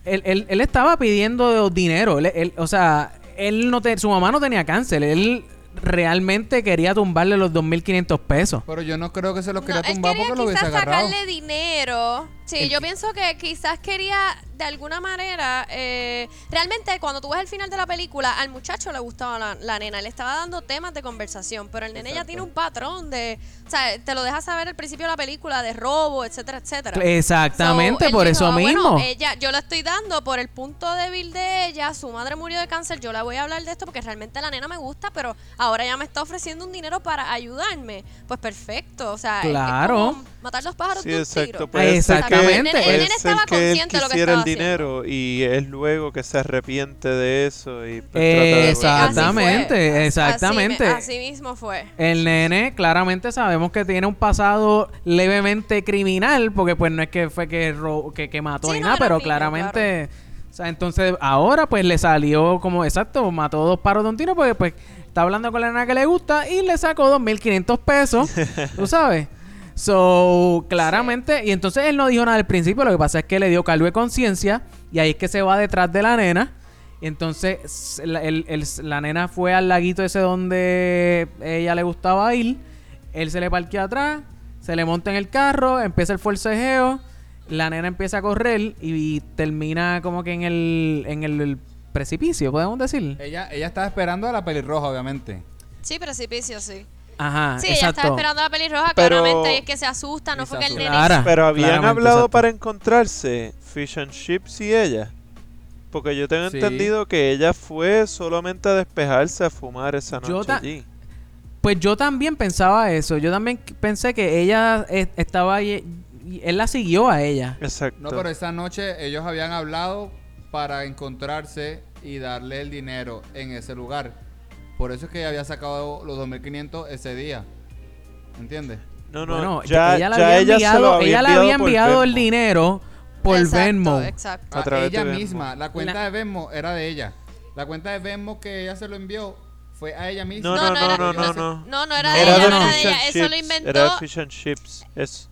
él, él, él estaba pidiendo dinero. Él, él- o sea, él no te- su mamá no tenía cáncer. Él realmente quería tumbarle los 2.500 pesos. Pero yo no creo que se los quería No, él tumbar quería porque lo hubiese agarrado. sacarle dinero. Sí, El yo pienso que quizás quería de alguna manera. eh, realmente, cuando tú ves el final de la película, al muchacho le gustaba la, la nena. Le estaba dando temas de conversación. Pero el nene ya Exacto. tiene un patrón de. O sea, te lo deja saber al principio de la película de robo, etcétera, etcétera. Exactamente, So, por dijo, eso "Ah, mismo. Bueno, ella, yo la estoy dando por el punto débil de ella. Su madre murió de cáncer. Yo la voy a hablar de esto porque realmente la nena me gusta, pero ahora ella me está ofreciendo un dinero para ayudarme. Pues perfecto. O sea, es- es Claro. como matar dos pájaros Sí, de un exacto. tiro. Puede ser que, Exactamente. El nene- el nene ser estaba que él consciente de lo que quisiera el dinero y es luego que se arrepiente de eso y pues, así Exactamente, fue. exactamente. Así, mismo fue. El nene claramente sabemos que tiene un pasado levemente criminal, porque pues no es que fue que, ro- que, que mató Sí, ni no, nada, pero niño, claramente... O sea, entonces ahora pues le salió como, exacto, mató dos paros de un tiro porque pues está hablando con la nena que le gusta y le sacó 2.500 pesos, tú sabes. So, claramente, y entonces él no dijo nada al principio, lo que pasa es que le dio cargo de conciencia y ahí es que se va detrás de la nena. Y entonces la, el- el- la nena fue al laguito ese donde ella le gustaba ir. Él se le parquea atrás, se le monta en el carro, empieza el forcejeo. La nena empieza a correr y, termina como que en el, en el precipicio, podemos decir. Ella, ella estaba esperando a la pelirroja, obviamente. Sí, precipicio, sí. Ajá, Sí, ella estaba esperando la pelirroja, Pero- claramente, y es que se asusta, no fue que el nene... Clara, Pero habían claramente, hablado exacto. para encontrarse Fish and Chips y ella. Porque yo tengo Sí. entendido que ella fue solamente a despejarse, a fumar esa Yo noche ta- allí. Pues yo también pensaba eso. Yo también pensé que ella estaba ahí. y él la siguió a ella. Exacto. No, pero esa noche ellos habían hablado para encontrarse y darle el dinero en ese lugar. Por eso es que ella había sacado los 2.500 ese día. ¿Entiendes? No, no, no, no, ya, ella ya había enviado, había ella le había enviado el dinero por exacto, Venmo. Exacto. A través ella de Venmo. misma. La cuenta La- de Venmo era de ella. La cuenta de Venmo que ella se lo envió fue a ella misma. No, No, no, no, era- no, no, no, no. Era de ella, de no era de Fish ella. and Eso lo inventó... Era de Fish and Chips. Es,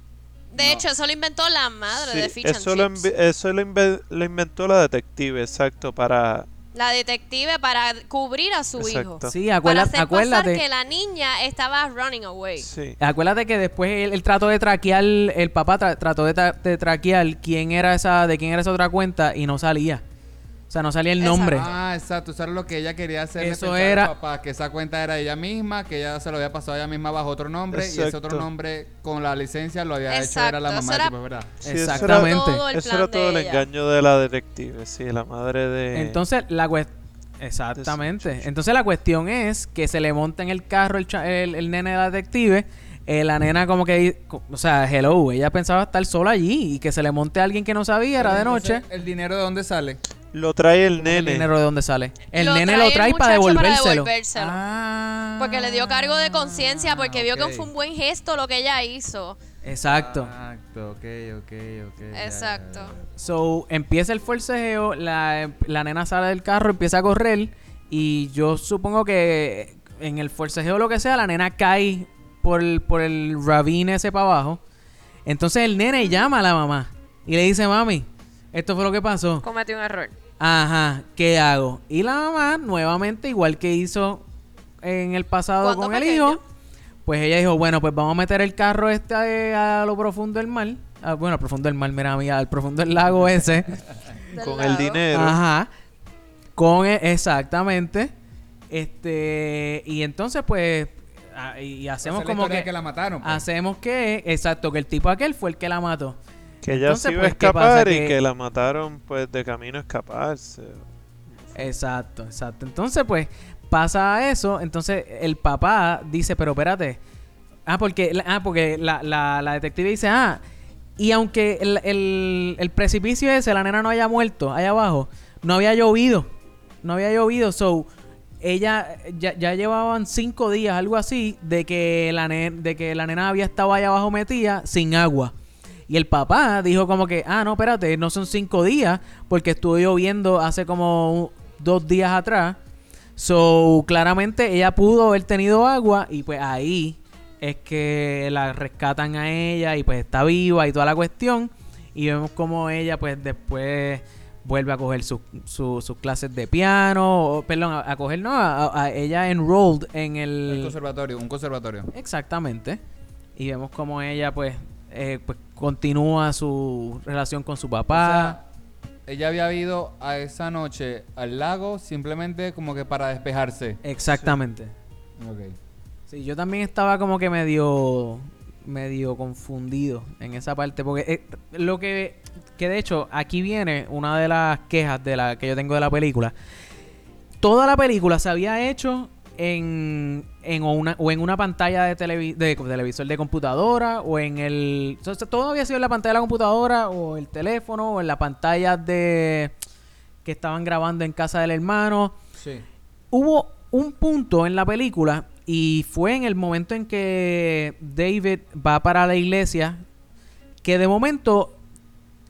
De No. hecho, eso lo inventó la madre sí, de Fish and eso, lo, Chips. eso lo, inve- lo inventó la detective, exacto, para... La detective para cubrir a su hijo. Sí, Para acuérdate, hacer acuérdate. pasar que la niña estaba running away. Sí. Acuérdate que después él, él trató de traquear, el papá tra- trató de, tra- de traquear quién era esa, de quién era esa otra cuenta y no salía. O sea, no salía el Exacto. nombre. Ah, exacto. Eso era lo que ella quería hacer. Eso era- Papá, que esa cuenta era ella misma, que ella se lo había pasado a ella misma bajo otro nombre. Y ese otro nombre con la licencia lo había hecho era la mamá eso era- tipo, ¿verdad? Sí, eso era- Exactamente. Todo el Eso era todo el engaño de la detective, sí, la madre de... Entonces, la cuestión... Exactamente. Entonces, la cuestión es que se le monta en el carro el, cha- el, el nene de la detective. eh, la nena como que... O sea, hello. Ella pensaba estar sola allí. Y que se le monte a alguien que no sabía. Era de noche. ¿El dinero de dónde sale? Lo trae el ¿El nene. dinero de dónde sale? El Lo nene lo el trae para devolvérselo. devolvérselo. Ah. Porque le dio cargo de conciencia, porque vio que fue un buen gesto lo que ella hizo. Exacto. Exacto, ok, ok, ok. ya, ya, Exacto. ya. So, empieza el forcejeo, la, la nena sale del carro, empieza a correr y yo supongo que en el forcejeo lo que sea, la nena cae por el, por el ravine ese para abajo. Entonces el nene llama a la mamá y le dice, mami, esto fue lo que pasó. Cometió un error. Ajá, ¿qué hago? Y la mamá, nuevamente, igual que hizo en el pasado con el hijo, pues ella dijo, bueno, pues vamos a meter el carro este a, a lo profundo del mar. Ah, bueno, al profundo del mar, mira, amiga, al profundo del lago ese. Del Con el dinero. Ajá. Con e- exactamente. Este, y entonces pues ah, y hacemos como que, que la mataron. pues. hacemos que, exacto, que el tipo aquel fue el que la mató. Que ella Entonces, se iba pues, a ¿qué pasa? escapar y Que- que la mataron pues de camino a escaparse. Exacto, exacto. Entonces, pues, pasa eso. Entonces, el papá dice, pero espérate. Ah, porque, la- ah, porque la, la, la detective dice, ah, y aunque el, el, el precipicio ese, la nena no haya muerto, allá abajo, no había llovido. No había llovido, so ella ya, ya llevaban cinco días, algo así, de que la ne- de que la nena había estado allá abajo metida sin agua. Y el papá dijo como que, ah, no, espérate, no son cinco días, porque estuvo lloviendo hace como dos días atrás. So, claramente ella pudo haber tenido agua y pues ahí es que la rescatan a ella y pues está viva y toda la cuestión. Y vemos como ella pues después vuelve a coger sus su- sus clases de piano, o, perdón, a, a coger, no, a, a- ella enrolled en El el... conservatorio, un conservatorio. Exactamente. Y vemos como ella pues, eh, pues continúa su relación con su O papá. sea, ella había ido a esa noche al lago simplemente como que para despejarse. Exactamente. Sí, yo también estaba como que medio medio confundido en esa parte porque eh, lo que que de hecho aquí viene una de las quejas de la que yo tengo de la película. Toda la película se había hecho en, en una, o en una pantalla de, televi- de televisor de computadora o en el... o sea, todo había sido en la pantalla de la computadora o el teléfono o en la pantalla de... que estaban grabando en casa del hermano Sí. hubo un punto en la película y fue en el momento en que David va para la iglesia que de momento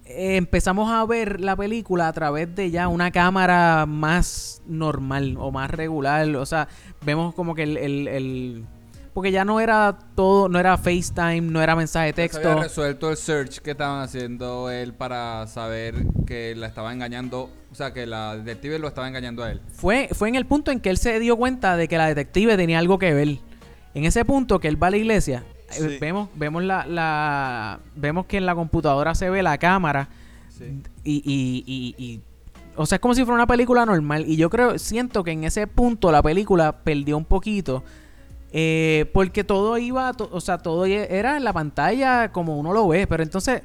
eh, empezamos a ver la película a través de ya una cámara más normal o más regular. O sea, vemos como que el... el- el- porque ya no era todo, no era FaceTime, no era mensaje de Ya se había texto. resuelto el search que estaban haciendo él para saber que la estaba engañando, o sea, que la detective lo estaba engañando a él. Fue, fue en el punto en que él se dio cuenta de que la detective tenía algo que ver. En ese punto que él va a la iglesia, Sí. vemos, vemos la, la, vemos que en la computadora se ve la cámara Sí. y, y, y, y- o sea, es como si fuera una película normal. Y yo creo, siento que en ese punto la película perdió un poquito. eh, porque todo iba, to- o sea, todo era en la pantalla como uno lo ve. Pero entonces,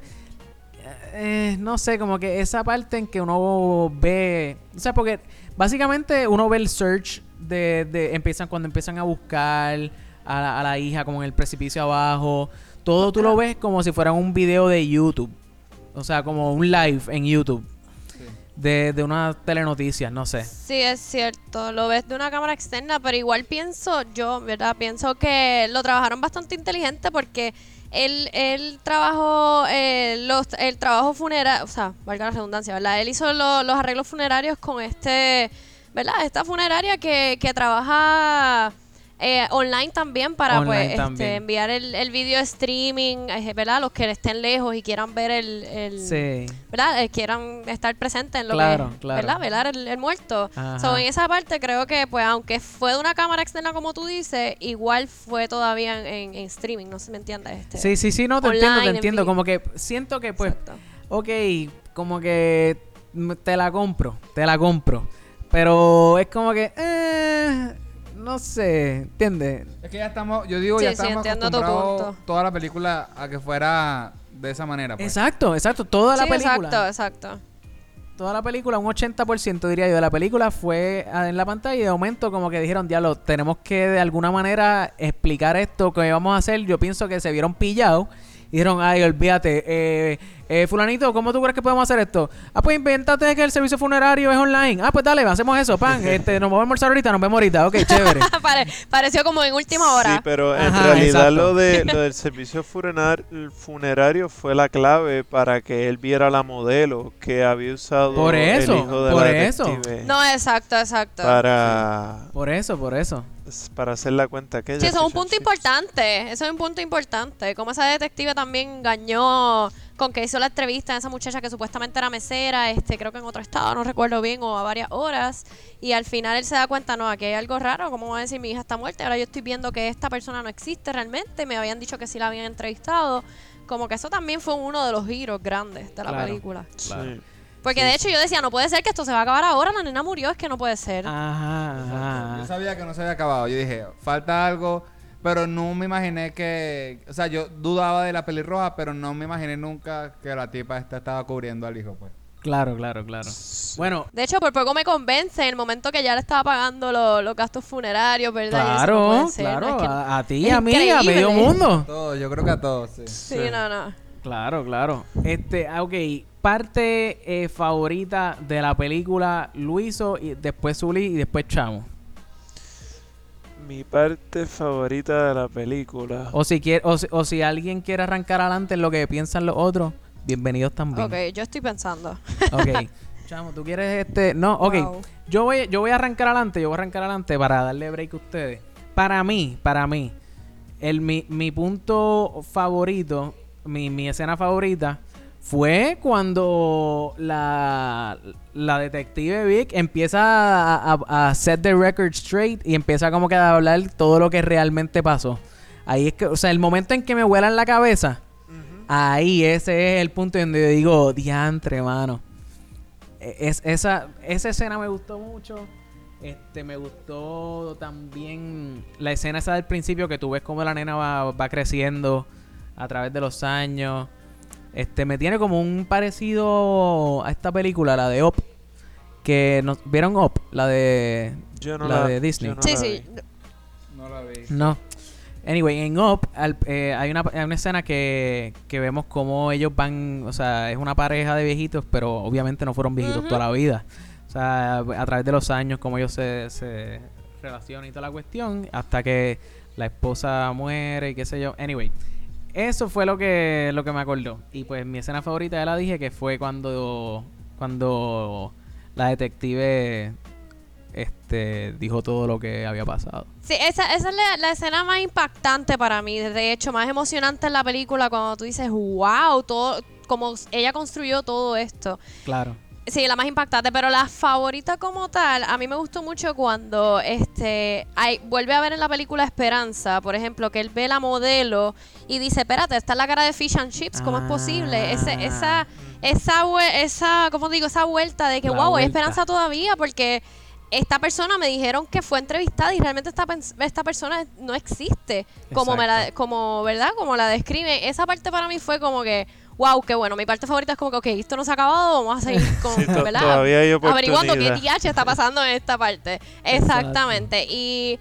eh, no sé, como que esa parte en que uno ve, o sea, porque básicamente uno ve el search de, de empiezan cuando empiezan a buscar a la, a la hija como en el precipicio abajo, todo tú lo ves como si fuera un video de YouTube, o sea, como un live en YouTube Sí. de, de una telenoticia, no sé. Sí, es cierto. Lo ves de una cámara externa, pero igual pienso, yo, ¿verdad? Pienso que lo trabajaron bastante inteligente porque él, él trabajó eh, los, el trabajo funerario, o sea, valga la redundancia, ¿verdad? Él hizo lo- los arreglos funerarios con este, ¿verdad? Esta funeraria que, que trabaja eh, online también para Online pues este, enviar el, el video streaming, eh, ¿verdad? Los que estén lejos y quieran ver el, el Sí. ¿verdad? Eh, quieran estar presentes en lo Claro, que, claro. ¿verdad? Velar el, el muerto. So, en esa parte creo que, pues, aunque fue de una cámara externa como tú dices, igual fue todavía en, en streaming, no sé si me entiendes. Este. Sí, sí, sí, no, te Online, entiendo, te en entiendo. Como que siento que, pues, Exacto. ok, como que te la compro, te la compro. Pero es como que, eh, no sé, ¿entiendes? Es que ya estamos, yo digo, Sí, ya sí, estamos tu acostumbrados toda la película a que fuera de esa manera. Pues. Exacto, exacto. Toda la Sí, película. exacto, exacto. Toda la película, un 80% diría yo de la película fue en la pantalla y de momento como que dijeron, diablo, tenemos que de alguna manera explicar esto que vamos a hacer. Yo pienso que se vieron pillados y dijeron, ay, olvídate, eh, eh, fulanito, ¿cómo tú crees que podemos hacer esto? Ah, pues invéntate que el servicio funerario es online. Ah, pues dale, hacemos eso, pan. Este, nos vamos a almorzar ahorita, nos vemos ahorita. Ok, chévere. Pare- pareció como en última hora. Sí, pero en Ajá, realidad lo, de, lo del servicio funerar- funerario fue la clave para que él viera la modelo que había usado Por eso, el hijo de por la eso. detective No, exacto, exacto. para, Por eso, por eso. Para hacer la cuenta aquella. Sí, eso es un punto importante. Eso es un punto importante. Como esa detective también engañó con que hizo la entrevista a esa muchacha que supuestamente era mesera, este, creo que en otro estado, no recuerdo bien, o a varias horas. Y al final él se da cuenta, no, aquí hay algo raro. ¿Cómo va a decir mi hija está muerta? Ahora yo estoy viendo que esta persona no existe realmente. Me habían dicho que sí la habían entrevistado. Como que eso también fue uno de los giros grandes de la Claro. película. Sí. Porque de hecho yo decía, no puede ser que esto se va a acabar ahora, la nena murió, es que no puede ser. Ajá, Yo ajá. sabía que no se había acabado. Yo dije, falta algo. Pero no me imaginé que. O sea, yo dudaba de la pelirroja, pero no me imaginé nunca que la tipa esta estaba cubriendo al hijo, pues. Claro, claro, claro. Bueno, De hecho, por poco me convence en el momento que ya le estaba pagando lo- los gastos funerarios, ¿verdad? No claro, puede ser, claro. no es que- a, a ti, es a mí, a medio mundo. Todos, yo creo que a todos, sí. Sí, no, no. Claro, claro. Este, ah, ok. Parte eh, favorita de la película Luiso, y después Zuli y después Chamo. Mi parte favorita de la película. O si, quiere, o, si, o si alguien quiere arrancar adelante en lo que piensan los otros, bienvenidos también. Ok, yo estoy pensando. Ok. Chamo, ¿tú quieres este...? No, ok. Wow. Yo voy, yo voy a arrancar adelante, yo voy a arrancar adelante para darle break a ustedes. Para mí, para mí, el, mi, mi punto favorito, mi, mi escena favorita, fue cuando la, la detective Vic empieza a, a- set the record straight y empieza como que a hablar todo lo que realmente pasó. Ahí es que, o sea, el momento en que me vuelan la cabeza, ahí ese es el punto donde yo digo, diantre, mano. E- Es, esa, esa escena me gustó mucho. Este, me gustó también la escena esa del principio que tú ves cómo la nena va, va creciendo a través de los años. Este, me tiene como un parecido a esta película, la de Up. Que nos, ¿Vieron Up? La de... Yo no la la, de Disney. yo no sí, la sí. vi. No la vi. No. Anyway, en Up al- eh, hay, una, hay una escena que, que vemos cómo ellos van, o sea, es una pareja de viejitos, pero obviamente no fueron viejitos toda la vida. O sea, a través de los años, cómo ellos se, se relacionan y toda la cuestión, hasta que la esposa muere y qué sé yo. Anyway, eso fue lo que, lo que me acordó. Y pues mi escena favorita ya la dije, que fue cuando, cuando la detective este, dijo todo lo que había pasado. Sí, esa, esa es la, la escena más impactante para mí. De hecho, más emocionante en la película cuando tú dices, wow, todo, como ella construyó todo esto. Claro. Sí, la más impactante, pero la favorita como tal, a mí me gustó mucho cuando este hay, vuelve a ver en la película Esperanza, por ejemplo, que él ve la modelo y dice, espérate, está en la cara de Fish and Chips, ¿cómo es posible? Ese, Ah. esa, esa, esa, ¿cómo digo? Esa vuelta de que, La wow, hay esperanza todavía, porque esta persona me dijeron que fue entrevistada y realmente esta, esta persona no existe, como me la, como, ¿verdad? Como la describe. Esa parte para mí fue como que, wow, qué bueno. Mi parte favorita es como que, ok, esto no se ha acabado, vamos a seguir con, Sí, ¿verdad? todavía hay Averiguando qué. DH está pasando en esta parte. Exactamente. Y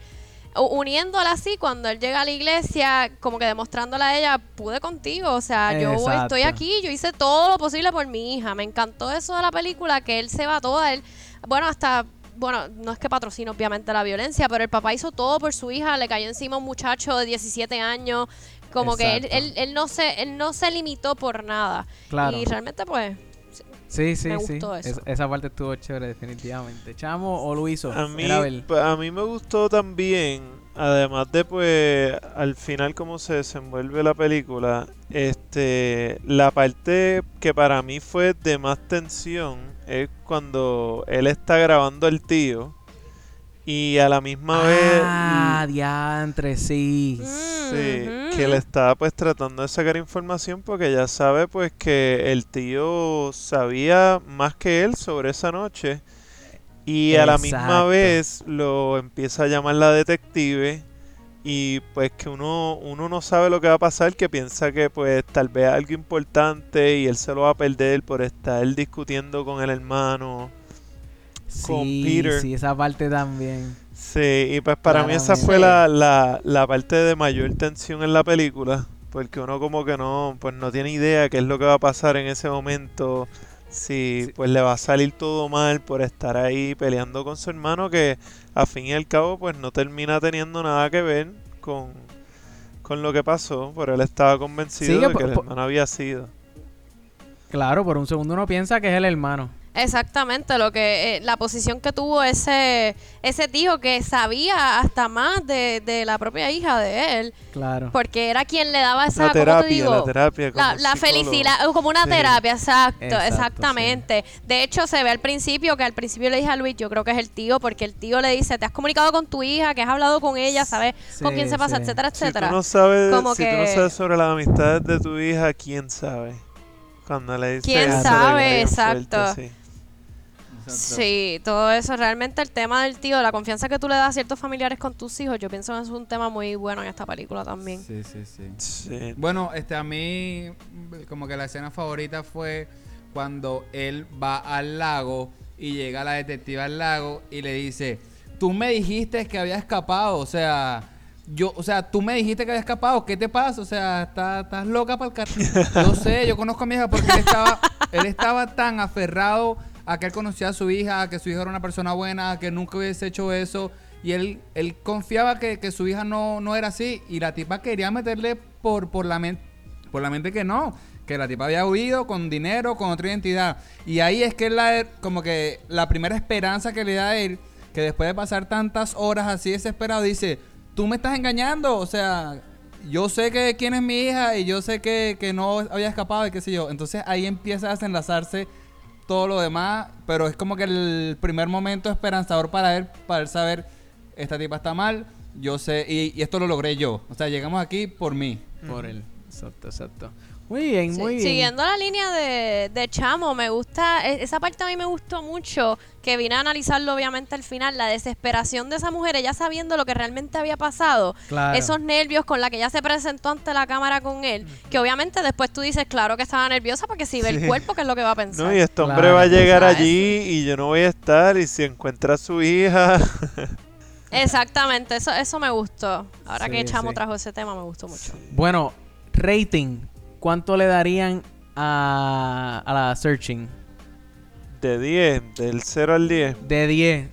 uniéndola así, cuando él llega a la iglesia, como que demostrándole a ella, pude contigo, o sea, yo Exacto. estoy aquí, yo hice todo lo posible por mi hija. Me encantó eso de la película, que él se va toda, él, bueno, hasta... Bueno, no es que patrocina obviamente la violencia, pero el papá hizo todo por su hija, le cayó encima un muchacho de 17 años, como que él, él, él no se, él no se limitó por nada. Claro. Y realmente pues Sí, sí, Me sí. gustó eso. Es- esa parte estuvo chévere, definitivamente. ¿Chamo o Luiso? A mí, a mí me gustó también, además de pues al final cómo se desenvuelve la película, este la parte que para mí fue de más tensión es cuando él está grabando al tío y a la misma Ah, vez diantre, sí. Sí, que le estaba pues tratando de sacar información porque ya sabe pues que el tío sabía más que él sobre esa noche y a la misma vez lo empieza a llamar la detective y pues que uno, uno no sabe lo que va a pasar, que piensa que pues tal vez algo importante y él se lo va a perder por estar discutiendo con el hermano. Con Peter. sí, esa parte también. Sí, y pues para mí esa fue la, la, la parte de mayor tensión en la película, porque uno como que no, pues no tiene idea qué es lo que va a pasar en ese momento, si Sí. pues le va a salir todo mal por estar ahí peleando con su hermano, que a fin y al cabo pues no termina teniendo nada que ver con, con lo que pasó, pero él estaba convencido Sí, que de que el hermano había sido. Claro, por un segundo uno piensa que es el hermano. Exactamente, lo que eh, la posición que tuvo ese ese tío que sabía hasta más de, de la propia hija de él, Claro. porque era quien le daba esa, La ¿cómo te terapia, digo? la terapia. como La, la felicidad, como una Sí. terapia, exacto, Exacto, exactamente. De hecho, se ve al principio que al principio le dije a Luis, yo creo que es el tío, porque el tío le dice, te has comunicado con tu hija, que has hablado con ella, sabes con quién se pasa, sí. etcétera, Si tú etcétera. no sabes, Como si tú no que- sabes sobre las amistades de tu hija, ¿quién sabe? Cuando le dice ¿Quién sabe? fuerte, Exacto. sí. Todo eso. Realmente el tema del tío, la confianza que tú le das a ciertos familiares con tus hijos, yo pienso que es un tema muy bueno en esta película también. Sí, sí, sí. Sí. Bueno, este, a mí, como que la escena favorita fue cuando él va al lago y llega la detective al lago y le dice, tú me dijiste que había escapado, o sea, yo, o sea, tú me dijiste que había escapado, ¿qué te pasa? O sea, estás, estás loca para el carro. Yo sé, yo conozco a mi hija porque él estaba, él estaba tan aferrado a que él conocía a su hija, a que su hija era una persona buena, a que nunca hubiese hecho eso. Y él, él confiaba que, que su hija no, no era así. Y la tipa quería meterle por, por, la mente, por la mente que no. Que la tipa había huido con dinero, con otra identidad. Y ahí es que la, como que la primera esperanza que le da a él, que después de pasar tantas horas así desesperado, dice, tú me estás engañando. O sea, yo sé que quién es mi hija y yo sé que, que no había escapado y qué sé yo. Entonces ahí empieza a desenlazarse todo lo demás, pero es como que el primer momento esperanzador para él, para él saber, esta tipa está mal, yo sé, y, y esto lo logré yo. O sea, llegamos aquí por mí. Por él. Exacto, exacto. Muy bien, Sí, muy bien. Siguiendo la línea de, de Chamo, me gusta, e- esa parte a mí me gustó mucho, que vine a analizarlo obviamente al final, la desesperación de esa mujer, ella sabiendo lo que realmente había pasado, Claro. esos nervios con la que ella se presentó ante la cámara con él, que obviamente después tú dices, claro que estaba nerviosa porque si ve el cuerpo, ¿qué es lo que va a pensar? No, y este hombre Claro, va a llegar ¿sabes? allí y yo no voy a estar y si encuentra a su hija... Exactamente, eso, eso me gustó. Ahora Sí, que Chamo sí. trajo ese tema, me gustó mucho. Bueno, rating. ¿Cuánto le darían a, a la searching? De 10, del 0 al 10. De 10.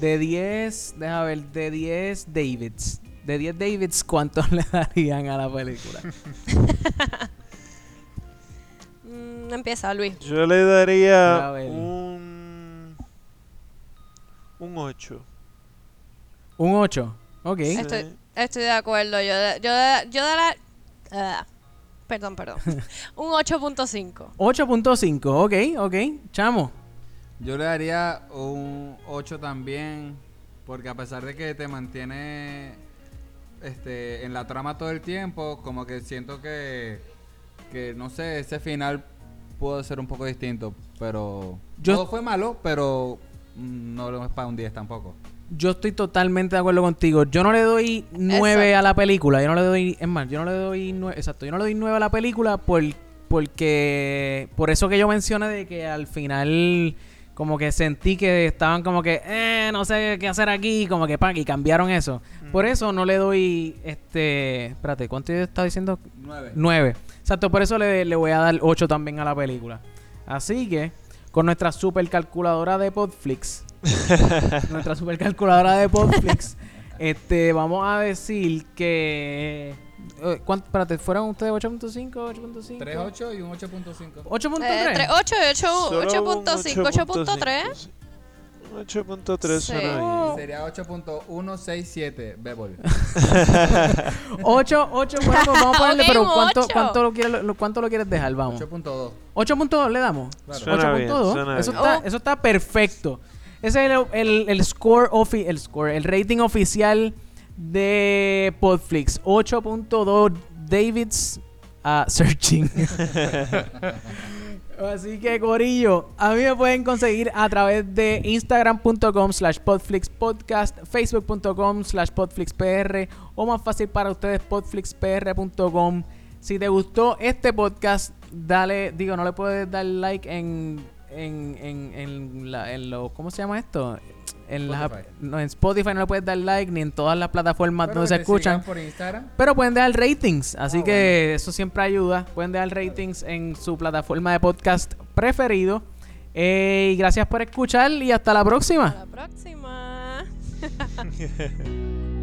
De 10, deja ver, de 10 Davids. De 10 Davids, ¿cuánto le darían a la película? Mm, empieza, Luis. Yo le daría un... Un 8. Un 8. Ok. Sí. Estoy, estoy de acuerdo. Yo, de- yo, de- yo de la. ah, perdón, perdón. Un 8.5. 8.5, ok, ok. Chamo. Yo le daría un 8 también, porque a pesar de que te mantiene este, en la trama todo el tiempo, como que siento que, que no sé, ese final pudo ser un poco distinto, pero Yo- todo fue malo, pero mm, no lo es para un 10 tampoco. Yo estoy totalmente de acuerdo contigo. Yo no le doy 9 a la película. Yo no le doy. Es más, yo no le doy 9. Exacto. Yo no le doy 9 a la película por, porque. Por eso que yo mencioné de que al final. Como que sentí que estaban como que. Eh, no sé qué hacer aquí. Como que pa, y cambiaron eso. Por eso no le doy. Este. Espérate, ¿cuánto yo estaba diciendo? 9. 9. Exacto, por eso le, le voy a dar 8 también a la película. Así que, con nuestra super calculadora de Podflix, nuestra super calculadora de Podflix, este, vamos a decir que... eh, ¿cuánto, espérate, ¿fueron ustedes 8.5, 8.5? 3, 8 y un 8.5. 8.3. Eh, entre 8 y 8, Solo un 8.5, 8.3. 8.3 Sí. suena bien. Sería 8.167, Bebol. 8, 8, bueno, pues vamos a ponerle, pero ¿cuánto, lo quieres, lo, ¿cuánto lo quieres dejar? Vamos. 8.2. 8 le damos. Claro. Suena bien, 8.2. suena Eso bien. está, Oh. eso está perfecto. Ese es el, el, el score ofi- el score, el rating oficial de Podflix. 8.2 Davids a Searching. Así que, Corillo, a mí me pueden conseguir a través de instagram.com slash podflixpodcast, facebook.com slash podflixpr o más fácil para ustedes podflixpr.com. Si te gustó este podcast, dale, digo, no le puedes dar like en, en, en, en, la, en lo, ¿cómo se llama esto? En, las- Spotify. no, en Spotify no le puedes dar like ni en todas las plataformas Pero donde se escuchan. sigan por Instagram. Pero pueden dejar ratings, así Ah, que eso siempre ayuda. Pueden dejar ratings en su plataforma de podcast preferido. Eh, y gracias por escuchar y hasta la próxima. Hasta la próxima.